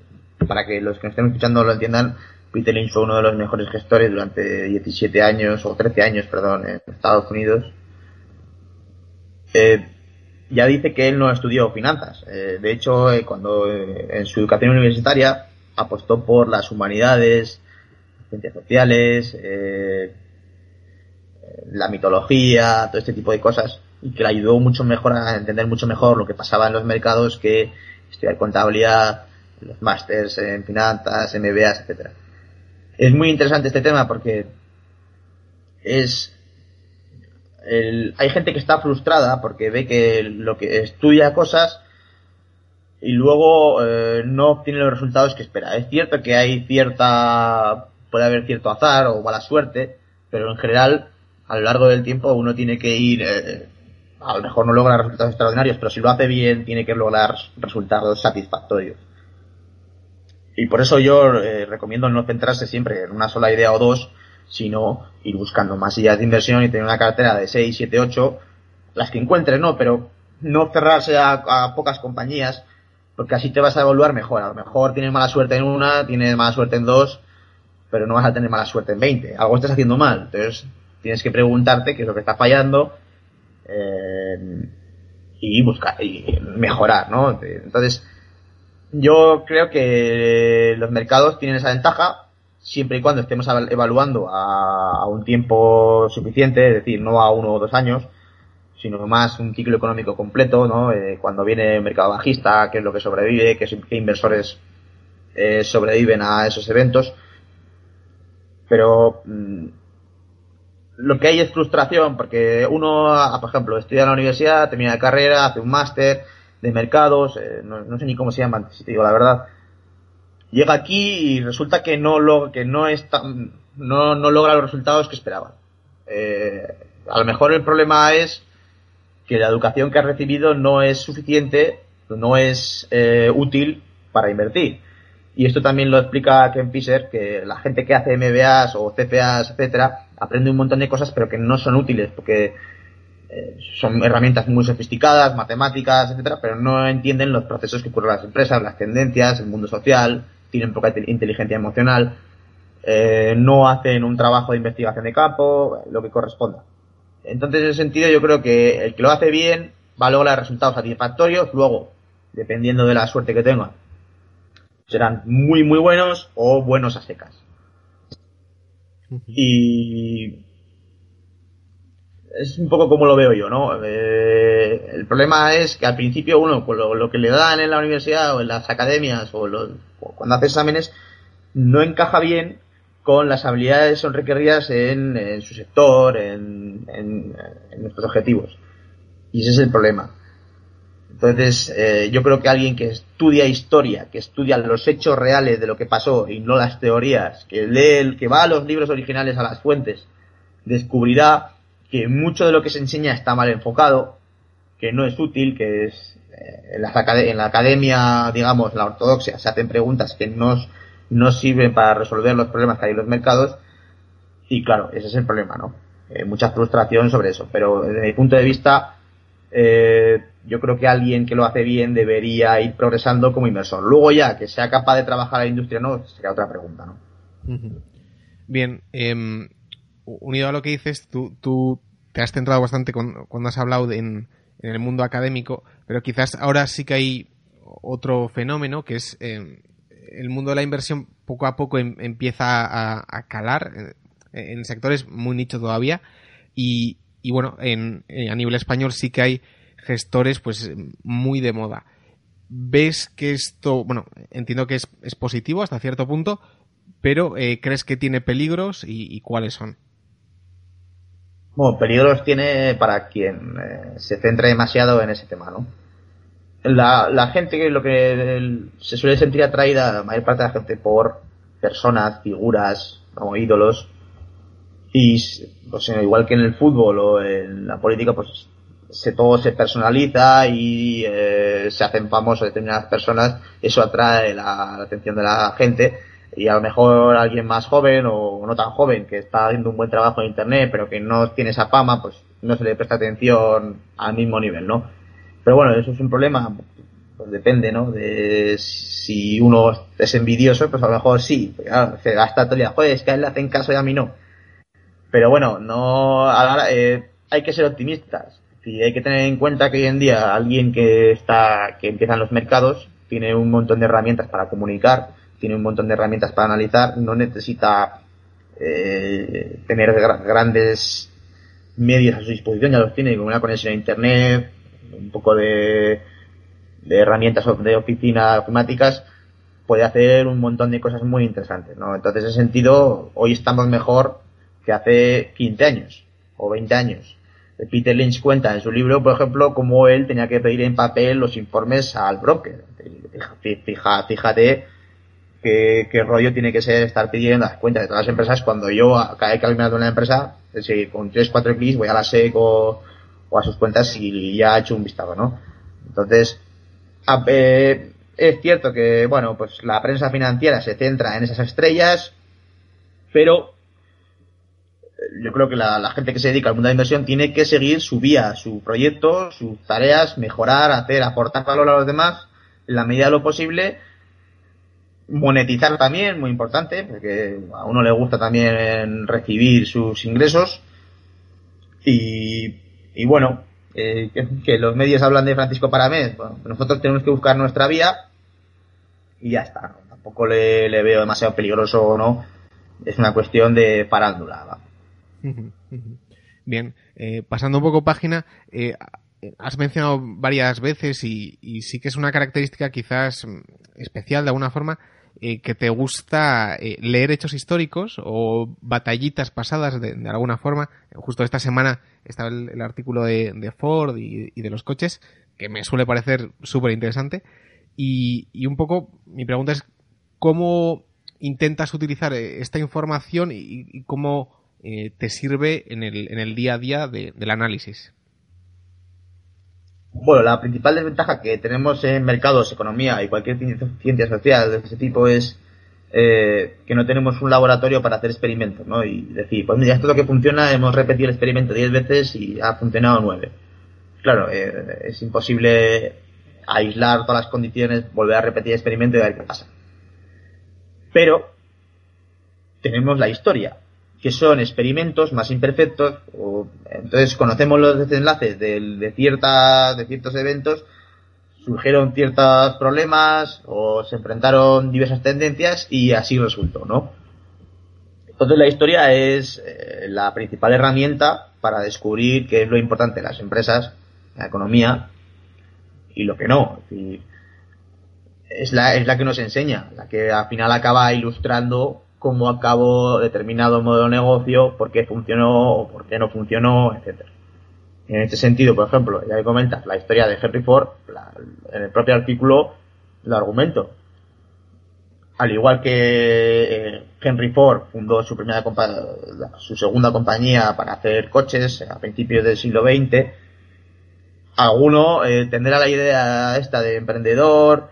[SPEAKER 3] para que los que nos estén escuchando lo entiendan, Peter Lynch fue uno de los mejores gestores durante 17 años, o 13 años, perdón, en Estados Unidos. Eh, ya dice que él no estudió finanzas. Eh, de hecho, eh, cuando en su educación universitaria apostó por las humanidades, ciencias sociales, la mitología, todo este tipo de cosas, y que le ayudó mucho mejor a entender mucho mejor lo que pasaba en los mercados que estudiar contabilidad, los másters en finanzas, MBAs, etcétera. Es muy interesante este tema porque es hay gente que está frustrada porque ve que lo que estudia cosas y luego eh, no obtiene los resultados que espera. Es cierto que hay cierta, puede haber cierto azar o mala suerte, pero en general, a lo largo del tiempo uno tiene que ir, eh, a lo mejor no logra resultados extraordinarios, pero si lo hace bien tiene que lograr resultados satisfactorios. Y por eso yo eh, recomiendo no centrarse siempre en una sola idea o dos, sino ir buscando más ideas de inversión y tener una cartera de 6, 7, 8, las que encuentre, ¿no? Pero no cerrarse a pocas compañías, porque así te vas a evaluar mejor. A lo mejor tienes mala suerte en una, tienes mala suerte en dos, pero no vas a tener mala suerte en 20. Algo estás haciendo mal. Entonces tienes que preguntarte qué es lo que está fallando eh, y buscar y mejorar, ¿no? Entonces yo creo que los mercados tienen esa ventaja siempre y cuando estemos evaluando a, un tiempo suficiente, es decir, no a uno o dos años, sino más un ciclo económico completo, ¿no? Eh, cuando viene el mercado bajista, qué es lo que sobrevive, qué, inversores eh, sobreviven a esos eventos. Pero mm, lo que hay es frustración, porque uno, ah, por ejemplo, estudia en la universidad, termina de carrera, hace un máster de mercados, eh, no, sé ni cómo se llama, si te digo la verdad. Llega aquí y resulta que no, lo, que no, está, no, no logra los resultados que esperaba. a lo mejor el problema es que la educación que ha recibido no es suficiente, no es eh, útil para invertir. Y esto también lo explica Ken Fisher, que la gente que hace MBAs o CPAs, etcétera, aprende un montón de cosas, pero que no son útiles, porque eh, son herramientas muy sofisticadas, matemáticas, etcétera, pero no entienden los procesos que ocurren en las empresas, las tendencias, el mundo social, tienen poca inteligencia emocional, eh, no hacen un trabajo de investigación de campo, lo que corresponda. Entonces, en ese sentido, yo creo que el que lo hace bien va a lograr resultados satisfactorios. Luego, dependiendo de la suerte que tenga, serán muy, muy buenos o buenos a secas. Y es un poco como lo veo yo, ¿no? Eh, el problema es que al principio uno, pues lo, que le dan en la universidad o en las academias o, cuando hace exámenes, no encaja bien con las habilidades son requeridas en, su sector, en, nuestros objetivos. Y ese es el problema. Entonces, eh, yo creo que alguien que estudia historia, que estudia los hechos reales de lo que pasó y no las teorías, que lee, que va a los libros originales, a las fuentes, descubrirá que mucho de lo que se enseña está mal enfocado, que no es útil, que es eh, en, la academia, digamos, la ortodoxia, se hacen preguntas que no, no sirven para resolver los problemas que hay en los mercados. Y claro, ese es el problema, ¿no? Eh, mucha frustración sobre eso. Pero desde mi punto de vista, eh, yo creo que alguien que lo hace bien debería ir progresando como inversor. Luego ya, que sea capaz de trabajar en la industria, no, sería otra pregunta, ¿no?
[SPEAKER 2] Bien, em, unido a lo que dices, tú, tú te has centrado bastante cuando has hablado en, el mundo académico, pero quizás ahora sí que hay otro fenómeno que es eh, el mundo de la inversión poco a poco em, empieza a, calar eh, en sectores muy nicho todavía y, bueno, en, a nivel español sí que hay gestores pues muy de moda. ¿Ves que esto, bueno, entiendo que es, positivo hasta cierto punto, pero eh, ¿crees que tiene peligros y cuáles son?
[SPEAKER 3] Bueno, peligros tiene para quien eh, se centre demasiado en ese tema, ¿no? La, la gente lo que se suele sentir atraída, la mayor parte de la gente, por personas, figuras, como ídolos, y pues, igual que en el fútbol o en la política, pues se, todo se personaliza y eh, se hacen famosos determinadas personas, eso atrae la atención de la gente. Y a lo mejor alguien más joven o no tan joven que está haciendo un buen trabajo en internet pero que no tiene esa fama pues no se le presta atención al mismo nivel no pero bueno eso es un problema pues depende no de si uno es envidioso pues a lo mejor sí pues, se gasta todo el día joder es que a él le hacen caso y a mí no pero bueno no eh, hay que ser optimistas y hay que tener en cuenta que hoy en día alguien que está que empieza en los mercados tiene un montón de herramientas para comunicar tiene un montón de herramientas para analizar, no necesita eh, tener grandes medios a su disposición, ya los tiene con una conexión a internet, un poco de, de herramientas de oficina automáticas, puede hacer un montón de cosas muy interesantes, ¿no? Entonces, en ese sentido, hoy estamos mejor que hace 15 años o 20 años. Peter Lynch cuenta en su libro, por ejemplo, cómo él tenía que pedir en papel los informes al broker. Fija, fíjate qué, rollo tiene que ser estar pidiendo las cuentas de todas las empresas cuando yo cada vez que una empresa, si con 3, 4 clics voy a la SEC o, a sus cuentas y ya he hecho un vistazo, ¿no? Entonces, eh, es cierto que, bueno, pues la prensa financiera se centra en esas estrellas, pero yo creo que la, gente que se dedica al mundo de la inversión tiene que seguir su vía, su proyecto, sus tareas, mejorar, hacer, aportar valor a los demás en la medida de lo posible monetizar también, muy importante, porque a uno le gusta también recibir sus ingresos. Y, y bueno, eh, que, los medios hablan de Francisco Paramés, bueno, nosotros tenemos que buscar nuestra vía y ya está. Tampoco le, veo demasiado peligroso o no. Es una cuestión de parándula.
[SPEAKER 2] Bien, eh, pasando un poco página, eh, has mencionado varias veces y, sí que es una característica quizás especial de alguna forma eh, que te gusta leer hechos históricos o batallitas pasadas de, alguna forma. Justo esta semana estaba el, artículo de, Ford y, de los coches, que me suele parecer súper interesante. Y, un poco mi pregunta es cómo intentas utilizar esta información y, cómo te sirve en el, en el día a día del análisis.
[SPEAKER 3] Bueno, la principal desventaja que tenemos en mercados, economía y cualquier ciencia social de ese tipo es eh, que no tenemos un laboratorio para hacer experimentos, ¿no? Y decir, pues mira, esto es lo que funciona, hemos repetido el experimento 10 veces y ha funcionado 9. Claro, eh, es imposible aislar todas las condiciones, volver a repetir el experimento y ver qué pasa. Pero tenemos la historia que son experimentos más imperfectos, o, entonces conocemos los desenlaces de, de, ciertas, de ciertos eventos, surgieron ciertos problemas o se enfrentaron diversas tendencias y así resultó, ¿no? Entonces la historia es eh, la principal herramienta para descubrir qué es lo importante de las empresas, la economía y lo que no. Es, la, es la que nos enseña, la que al final acaba ilustrando cómo acabó determinado modo de negocio, por qué funcionó o por qué no funcionó, etcétera. En este sentido, por ejemplo, ya que comentas la historia de Henry Ford, en el propio artículo lo argumento. Al igual que eh, Henry Ford fundó su primera su segunda compañía para hacer coches a principios del siglo XX, alguno eh, tendrá la idea esta de emprendedor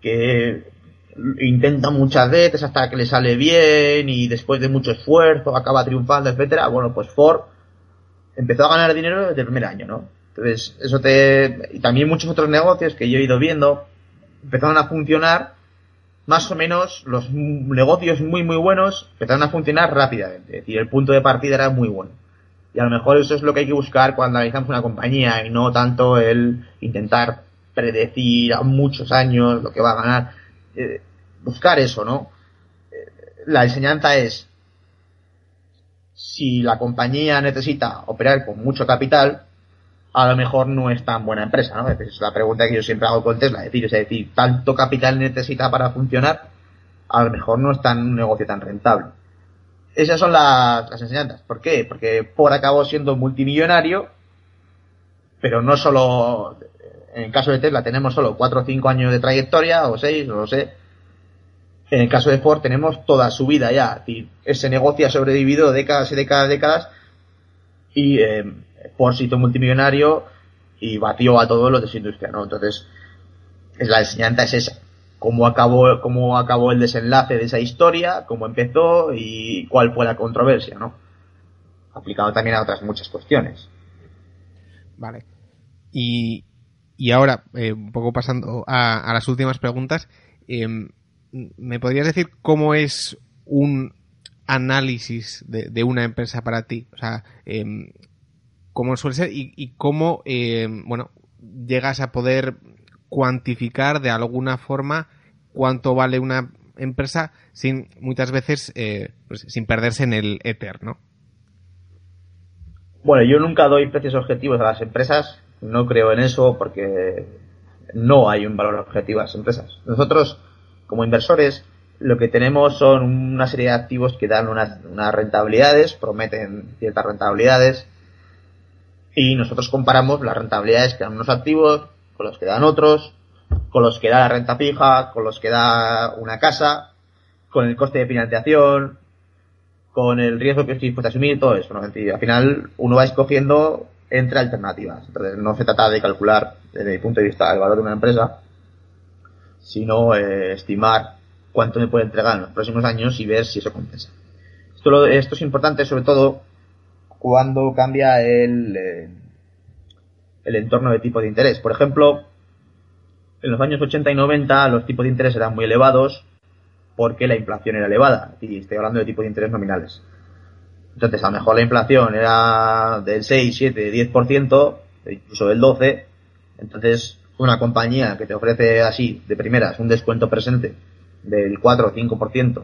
[SPEAKER 3] que intenta muchas veces hasta que le sale bien y después de mucho esfuerzo acaba triunfando, etcétera. Bueno, pues Ford empezó a ganar dinero desde el primer año, ¿no? Entonces, eso te... Y también muchos otros negocios que yo he ido viendo empezaron a funcionar más o menos los negocios muy muy buenos empezaron a funcionar rápidamente. Es decir, el punto de partida era muy bueno. Y a lo mejor eso es lo que hay que buscar cuando analizamos una compañía y no tanto el intentar predecir a muchos años lo que va a ganar. Eh, buscar eso, ¿no? Eh, la enseñanza es si la compañía necesita operar con mucho capital, a lo mejor no es tan buena empresa, ¿no? Es la pregunta que yo siempre hago con Tesla, es decir, es decir, tanto capital necesita para funcionar, a lo mejor no es tan un negocio tan rentable. Esas son las, enseñanzas. ¿Por qué? Porque por acabó siendo multimillonario, pero no solo, en el caso de Tesla tenemos solo 4 o 5 años de trayectoria, o 6, no lo sé, en el caso de Ford tenemos toda su vida ya. ese negocio ha sobrevivido décadas y décadas y décadas y eh, Ford se hizo multimillonario y batió a todos los de su industria, ¿no? Entonces, es la enseñanza es esa. Cómo acabó, cómo acabó el desenlace de esa historia, cómo empezó y cuál fue la controversia, ¿no? Aplicado también a otras muchas cuestiones.
[SPEAKER 2] Vale. Y, y ahora, eh, un poco pasando a, a las últimas preguntas, eh, ¿me podrías decir cómo es un análisis de, una empresa para ti? O sea, em, cómo suele ser y, cómo, em, bueno, llegas a poder cuantificar de alguna forma cuánto vale una empresa sin muchas veces eh, pues, sin perderse en el éter, ¿no?
[SPEAKER 3] Bueno, yo nunca doy precios objetivos a las empresas, no creo en eso porque no hay un valor objetivo a las empresas. Nosotros como inversores, lo que tenemos son una serie de activos que dan unas, rentabilidades, prometen ciertas rentabilidades, y nosotros comparamos las rentabilidades que dan unos activos con los que dan otros, con los que da la renta fija, con los que da una casa, con el coste de financiación, con el riesgo que estoy dispuesto a asumir, todo eso. ¿no? al final uno va escogiendo entre alternativas. Entonces no se trata de calcular desde mi punto de vista el valor de una empresa, sino eh, estimar cuánto me puede entregar en los próximos años y ver si eso compensa. Esto, es importante sobre todo cuando cambia el, eh, el entorno de tipo de interés. Por ejemplo, en los años 80 y 90 los tipos de interés eran muy elevados porque la inflación era elevada. Y estoy hablando de tipos de interés nominales. Entonces, a lo mejor la inflación era del 6, 7, 10%, incluso del 12%. Entonces, una compañía que te ofrece así, de primeras, un descuento presente del 4 o 5%,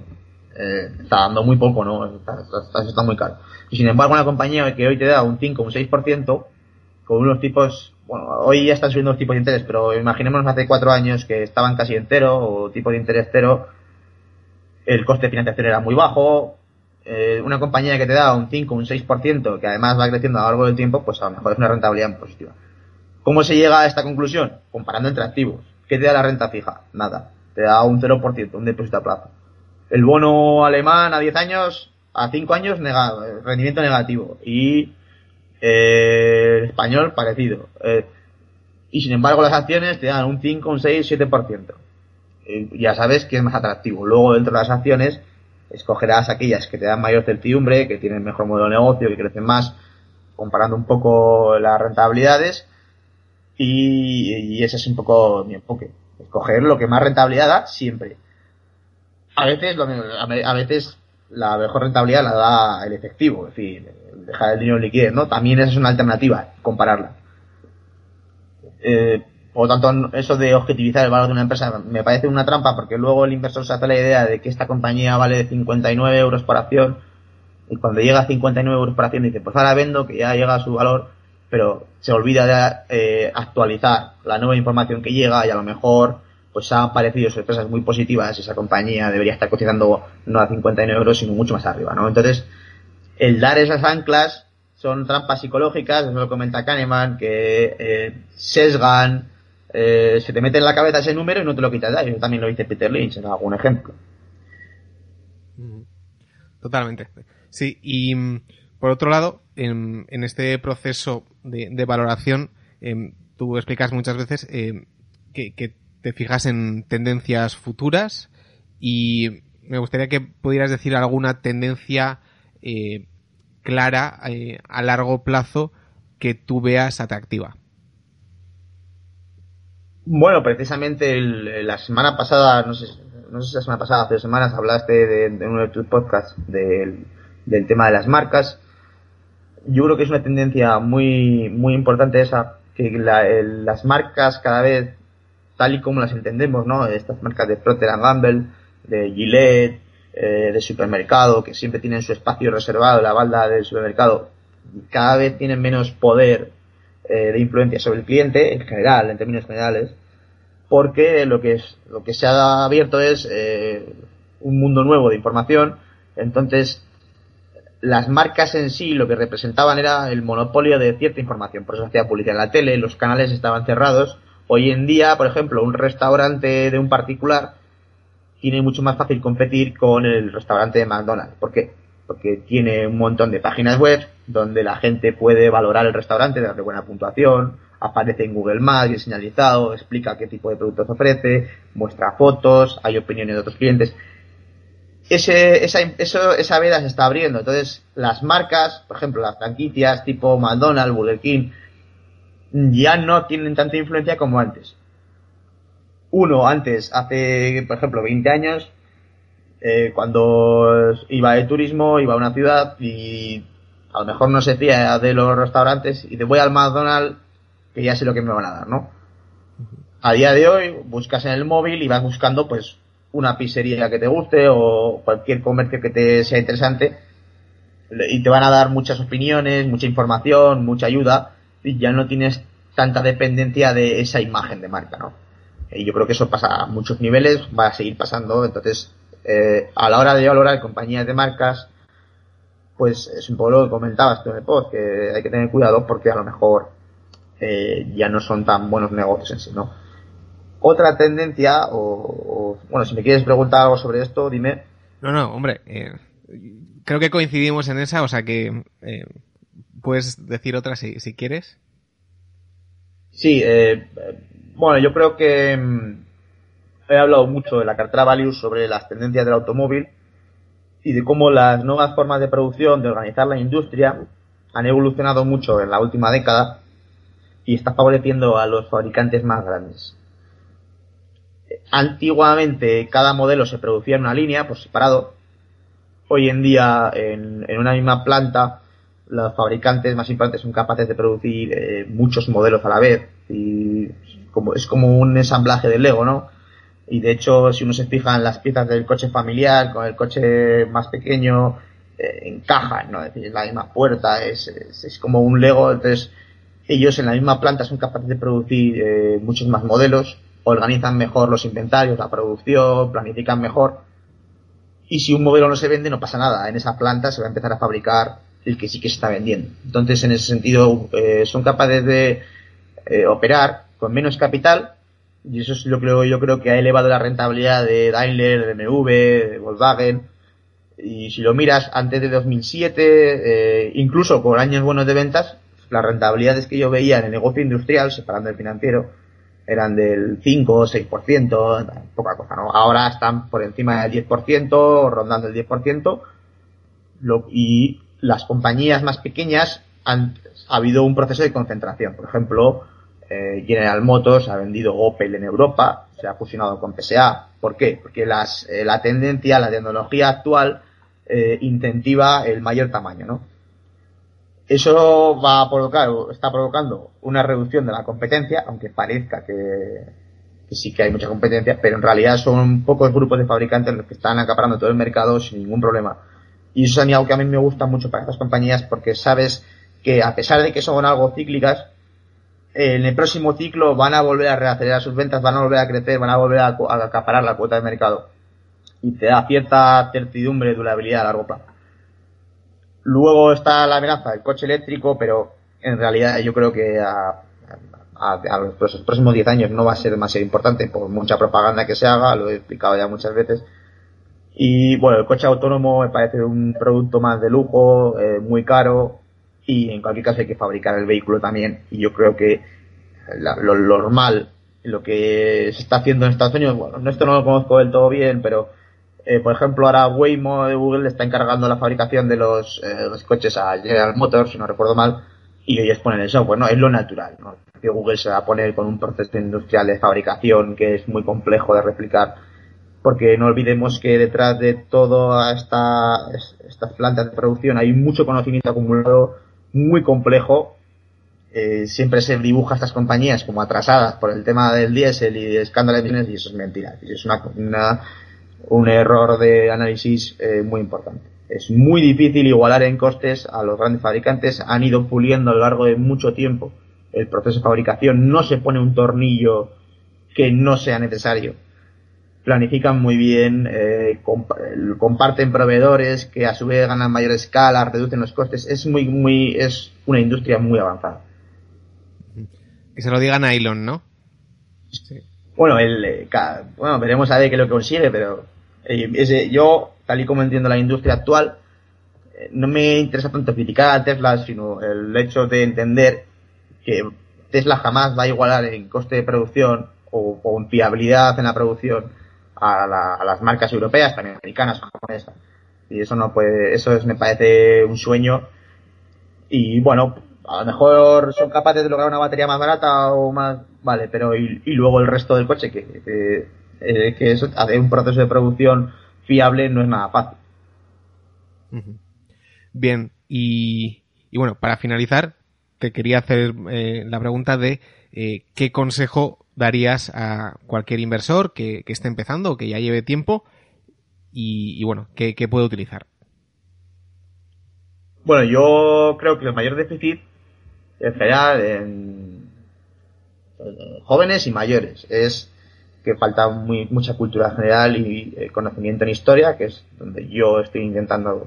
[SPEAKER 3] eh, está dando muy poco, ¿no? Está, muy caro. Y sin embargo, una compañía que hoy te da un 5 o un 6%, con unos tipos, bueno, hoy ya están subiendo los tipos de interés, pero imaginémonos hace cuatro años que estaban casi en cero o tipo de interés cero, el coste de financiación era muy bajo, eh, una compañía que te da un 5 o un 6%, que además va creciendo a lo largo del tiempo, pues a lo mejor es una rentabilidad positiva. ¿Cómo se llega a esta conclusión? Comparando entre activos. ¿Qué te da la renta fija? Nada. Te da un 0%, un depósito a plazo. El bono alemán a 10 años, a 5 años, rendimiento negativo. Y eh, el español parecido. Eh, y sin embargo las acciones te dan un 5, un 6, 7%. Eh, ya sabes que es más atractivo. Luego dentro de las acciones escogerás aquellas que te dan mayor certidumbre, que tienen mejor modelo de negocio, que crecen más, comparando un poco las rentabilidades y, ese es un poco mi enfoque. Escoger lo que más rentabilidad da siempre. A veces, a veces la mejor rentabilidad la da el efectivo, es decir, dejar el dinero en liquidez, ¿no? También esa es una alternativa, compararla. Eh, por lo tanto, eso de objetivizar el valor de una empresa me parece una trampa porque luego el inversor se hace la idea de que esta compañía vale 59 euros por acción Y cuando llega a 59 euros por acción dice, pues ahora vendo que ya llega a su valor, pero se olvida de eh, actualizar la nueva información que llega y a lo mejor pues han aparecido sorpresas muy positivas esa compañía debería estar cotizando no a 59 euros sino mucho más arriba, ¿no? Entonces, el dar esas anclas son trampas psicológicas, eso lo comenta Kahneman, que eh, sesgan, eh, se te mete en la cabeza ese número y no te lo quitas ahí. También lo dice Peter Lynch en algún ejemplo.
[SPEAKER 2] Totalmente. Sí, y mm, por otro lado, en, este proceso de, valoración, em, tú explicas muchas veces em, que, te fijas en tendencias futuras y me gustaría que pudieras decir alguna tendencia eh, clara eh, a largo plazo que tú veas atractiva.
[SPEAKER 3] Bueno, precisamente la semana pasada, no sé, no sé si la semana pasada, hace dos semanas, hablaste de, uno de tus podcasts del, tema de las marcas. Yo creo que es una tendencia muy, muy importante esa, que las marcas cada vez, tal y como las entendemos, ¿no? Estas marcas de Procter Gamble, de Gillette, eh, de supermercado, que siempre tienen su espacio reservado la balda del supermercado, cada vez tienen menos poder eh, de influencia sobre el cliente, en general, en términos generales, porque lo que, es, lo que se ha abierto es eh, un mundo nuevo de información, entonces las marcas en sí lo que representaban era el monopolio de cierta información, por eso hacía publicidad en la tele, los canales estaban cerrados. Hoy en día, por ejemplo, un restaurante de un particular tiene mucho más fácil competir con el restaurante de McDonald's. ¿Por qué? Porque tiene un montón de páginas web donde la gente puede valorar el restaurante, darle buena puntuación, aparece en Google Maps, bien señalizado, explica qué tipo de productos ofrece, muestra fotos, hay opiniones de otros clientes. Ese, esa, eso, esa veda se está abriendo. Entonces, las marcas, por ejemplo, las franquicias tipo McDonald's, Burger King, ya no tienen tanta influencia como antes. Uno, antes, hace, por ejemplo, 20 años, eh, cuando iba de turismo, iba a una ciudad y a lo mejor no se fía de los restaurantes y te voy al McDonald's que ya sé lo que me van a dar, ¿no? A día de hoy buscas en el móvil y vas buscando pues una pizzería que te guste o cualquier comercio que te sea interesante y te van a dar muchas opiniones, mucha información, mucha ayuda y ya no tienes tanta dependencia de esa imagen de marca, ¿no? Y yo creo que eso pasa a muchos niveles, va a seguir pasando, entonces eh, a la hora de valorar compañías de marcas, pues es un poco lo que comentabas tú en el que hay que tener cuidado porque a lo mejor eh, ya no son tan buenos negocios en sí, ¿no? Otra tendencia, o, bueno, si me quieres preguntar algo sobre esto, dime.
[SPEAKER 2] No, no, hombre, eh, creo que coincidimos en esa, o sea que eh, puedes decir otra si, si quieres.
[SPEAKER 3] Sí, bueno, yo creo que mm, he hablado mucho de la cartera Value sobre las tendencias del automóvil y de cómo las nuevas formas de producción, de organizar la industria, han evolucionado mucho en la última década y está favoreciendo a los fabricantes más grandes. Antiguamente cada modelo se producía en una línea por separado. Hoy en día en, una misma planta los fabricantes más importantes son capaces de producir eh, muchos modelos a la vez y como, es como un ensamblaje de Lego, ¿no? Y de hecho si uno se fija en las piezas del coche familiar con el coche más pequeño eh, encajan, ¿no? Es decir, la misma puerta, es, es como un Lego, entonces ellos en la misma planta son capaces de producir eh, muchos más modelos, organizan mejor los inventarios, la producción, planifican mejor. Y si un modelo no se vende, no pasa nada. En esa planta se va a empezar a fabricar el que sí que se está vendiendo. Entonces, en ese sentido, eh, son capaces de eh, operar con menos capital. Y eso es lo que yo creo que ha elevado la rentabilidad de Daimler, de BMW, de Volkswagen. Y si lo miras antes de 2007, incluso con años buenos de ventas, las rentabilidades que yo veía en el negocio industrial, separando el financiero, eran del 5 o 6%, poca cosa, ¿no? Ahora están por encima del 10%, rondando el 10%, lo, y las compañías más pequeñas han ha habido un proceso de concentración. Por ejemplo, eh, General Motors ha vendido Opel en Europa, se ha fusionado con PSA. ¿Por qué? Porque las, eh, la tendencia, la tecnología actual eh, incentiva el mayor tamaño, ¿no? Eso va a provocar, está provocando una reducción de la competencia, aunque parezca que, sí que hay mucha competencia, pero en realidad son pocos grupos de fabricantes los que están acaparando todo el mercado sin ningún problema. Y eso es algo que a mí me gusta mucho para estas compañías porque sabes que a pesar de que son algo cíclicas, en el próximo ciclo van a volver a reacelerar sus ventas, van a volver a crecer, van a volver a, acaparar la cuota de mercado. Y te da cierta certidumbre de durabilidad a largo plazo. Luego está la amenaza del coche eléctrico, pero en realidad yo creo que a, los próximos 10 años no va a ser demasiado importante por mucha propaganda que se haga, lo he explicado ya muchas veces. Y bueno, el coche autónomo me parece un producto más de lujo, eh, muy caro, y en cualquier caso hay que fabricar el vehículo también. Y yo creo que lo, normal, lo que se está haciendo en Estados Unidos, bueno, esto no lo conozco del todo bien, pero eh, por ejemplo ahora Waymo de Google está encargando la fabricación de los, eh, los coches a General Motors, si no recuerdo mal, y ellos ponen el software, ¿no? Es lo natural, ¿no? Google se va a poner con un proceso industrial de fabricación que es muy complejo de replicar, porque no olvidemos que detrás de todas esta, estas plantas de producción hay mucho conocimiento acumulado muy complejo. Eh, siempre se dibuja a estas compañías como atrasadas por el tema del diésel y de escándalo de y eso es mentira. Es una, un error de análisis eh, muy importante. Es muy difícil igualar en costes a los grandes fabricantes. Han ido puliendo a lo largo de mucho tiempo el proceso de fabricación. No se pone un tornillo que no sea necesario planifican muy bien, eh, comparten proveedores que a su vez ganan mayor escala, reducen los costes. Es muy, muy, es una industria muy avanzada.
[SPEAKER 2] Que se lo digan a Elon, ¿no?
[SPEAKER 3] Bueno, el, eh, bueno, veremos a ver qué lo consigue, pero eh, yo, tal y como entiendo la industria actual, no me interesa tanto criticar a Tesla, sino el hecho de entender que Tesla jamás va a igualar en coste de producción o, o en fiabilidad en la producción a, las marcas europeas, también americanas, japonesas. Y eso no puede, eso es, me parece un sueño. Y bueno, a lo mejor son capaces de lograr una batería más barata o más, vale, pero y, luego el resto del coche, que, que, eh, que eso, hacer un proceso de producción fiable no es nada fácil.
[SPEAKER 2] Bien, y, y bueno, para finalizar, te quería hacer eh, la pregunta de eh, qué consejo darías a cualquier inversor que, esté empezando o que ya lleve tiempo y, bueno, ¿qué, puede utilizar?
[SPEAKER 3] Bueno, yo creo que el mayor déficit en general en jóvenes y mayores es que falta muy, mucha cultura general y eh, conocimiento en historia, que es donde yo estoy intentando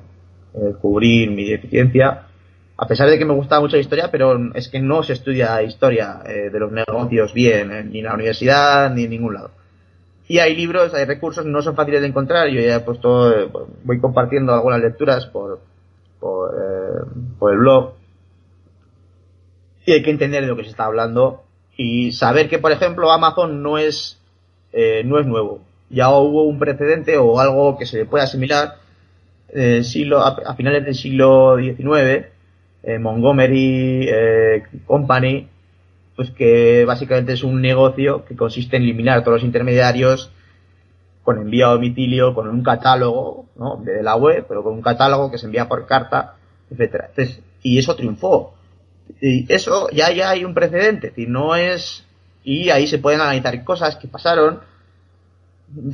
[SPEAKER 3] eh, cubrir mi deficiencia a pesar de que me gusta mucho la historia, pero es que no se estudia historia eh, de los negocios bien, eh, ni en la universidad, ni en ningún lado. Y hay libros, hay recursos, no son fáciles de encontrar. Yo ya he puesto, voy compartiendo algunas lecturas por, por, por el blog. Y hay que entender de lo que se está hablando y saber que, por ejemplo, Amazon no es, no es nuevo. Ya hubo un precedente o algo que se le puede asimilar siglo, a finales del siglo XIX eh, Montgomery eh, Company, pues que básicamente es un negocio que consiste en eliminar todos los intermediarios con envío a domicilio, con un catálogo, ¿no? De la web, pero con un catálogo que se envía por carta, etcétera. y eso triunfó. Y eso ya, ya hay un precedente, y no es, y ahí se pueden analizar cosas que pasaron.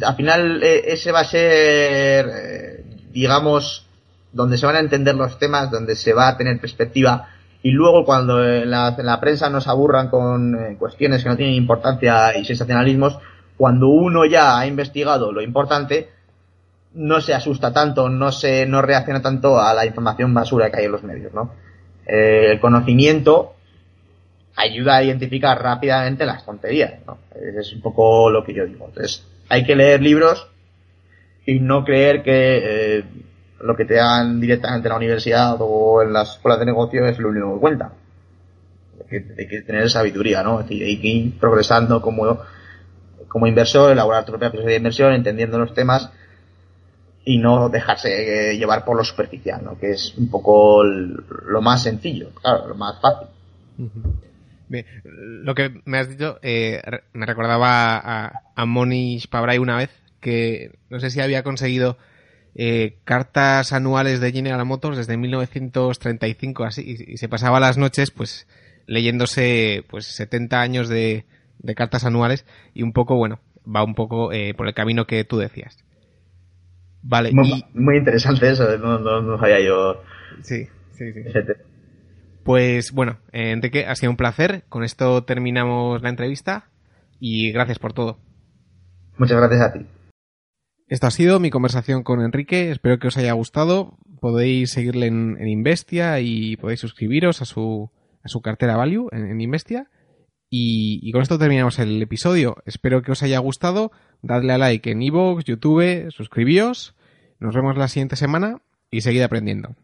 [SPEAKER 3] Al final, eh, ese va a ser, digamos, donde se van a entender los temas, donde se va a tener perspectiva y luego cuando en la, la prensa nos aburran con eh, cuestiones que no tienen importancia y sensacionalismos, cuando uno ya ha investigado lo importante, no se asusta tanto, no se, no reacciona tanto a la información basura que hay en los medios, ¿no? Eh, el conocimiento ayuda a identificar rápidamente las tonterías, ¿no? Es un poco lo que yo digo. Entonces, hay que leer libros y no creer que eh, lo que te dan directamente en la universidad o en las escuelas de negocio es lo único que cuenta. Hay que, tener sabiduría, ¿no? Es decir, hay que ir progresando como, como inversor, elaborar tu propia de inversión, entendiendo los temas y no dejarse llevar por lo superficial, ¿no? Que es un poco lo más sencillo, claro, lo más fácil.
[SPEAKER 2] lo que me has dicho eh, me recordaba a, a Monish una vez que no sé si había conseguido eh, cartas anuales de General Motors desde 1935 así y, se pasaba las noches pues leyéndose pues 70 años de, cartas anuales y un poco bueno va un poco eh, por el camino que tú decías Vale.
[SPEAKER 3] Muy, muy interesante eso, no, no, no sabía yo.
[SPEAKER 2] Sí, sí, sí. Pues bueno, eh, Enrique, ha sido un placer. Con esto terminamos la entrevista y gracias por todo.
[SPEAKER 3] Muchas gracias a ti.
[SPEAKER 2] Esto ha sido mi conversación con Enrique. Espero que os haya gustado. Podéis seguirle en, en Investia y podéis suscribiros a su, a su cartera Value en, en Investia. Y, con esto terminamos el episodio. Espero que os haya gustado. Dadle a like en iVoox, YouTube, suscribíos. Nos vemos la siguiente semana y seguid aprendiendo.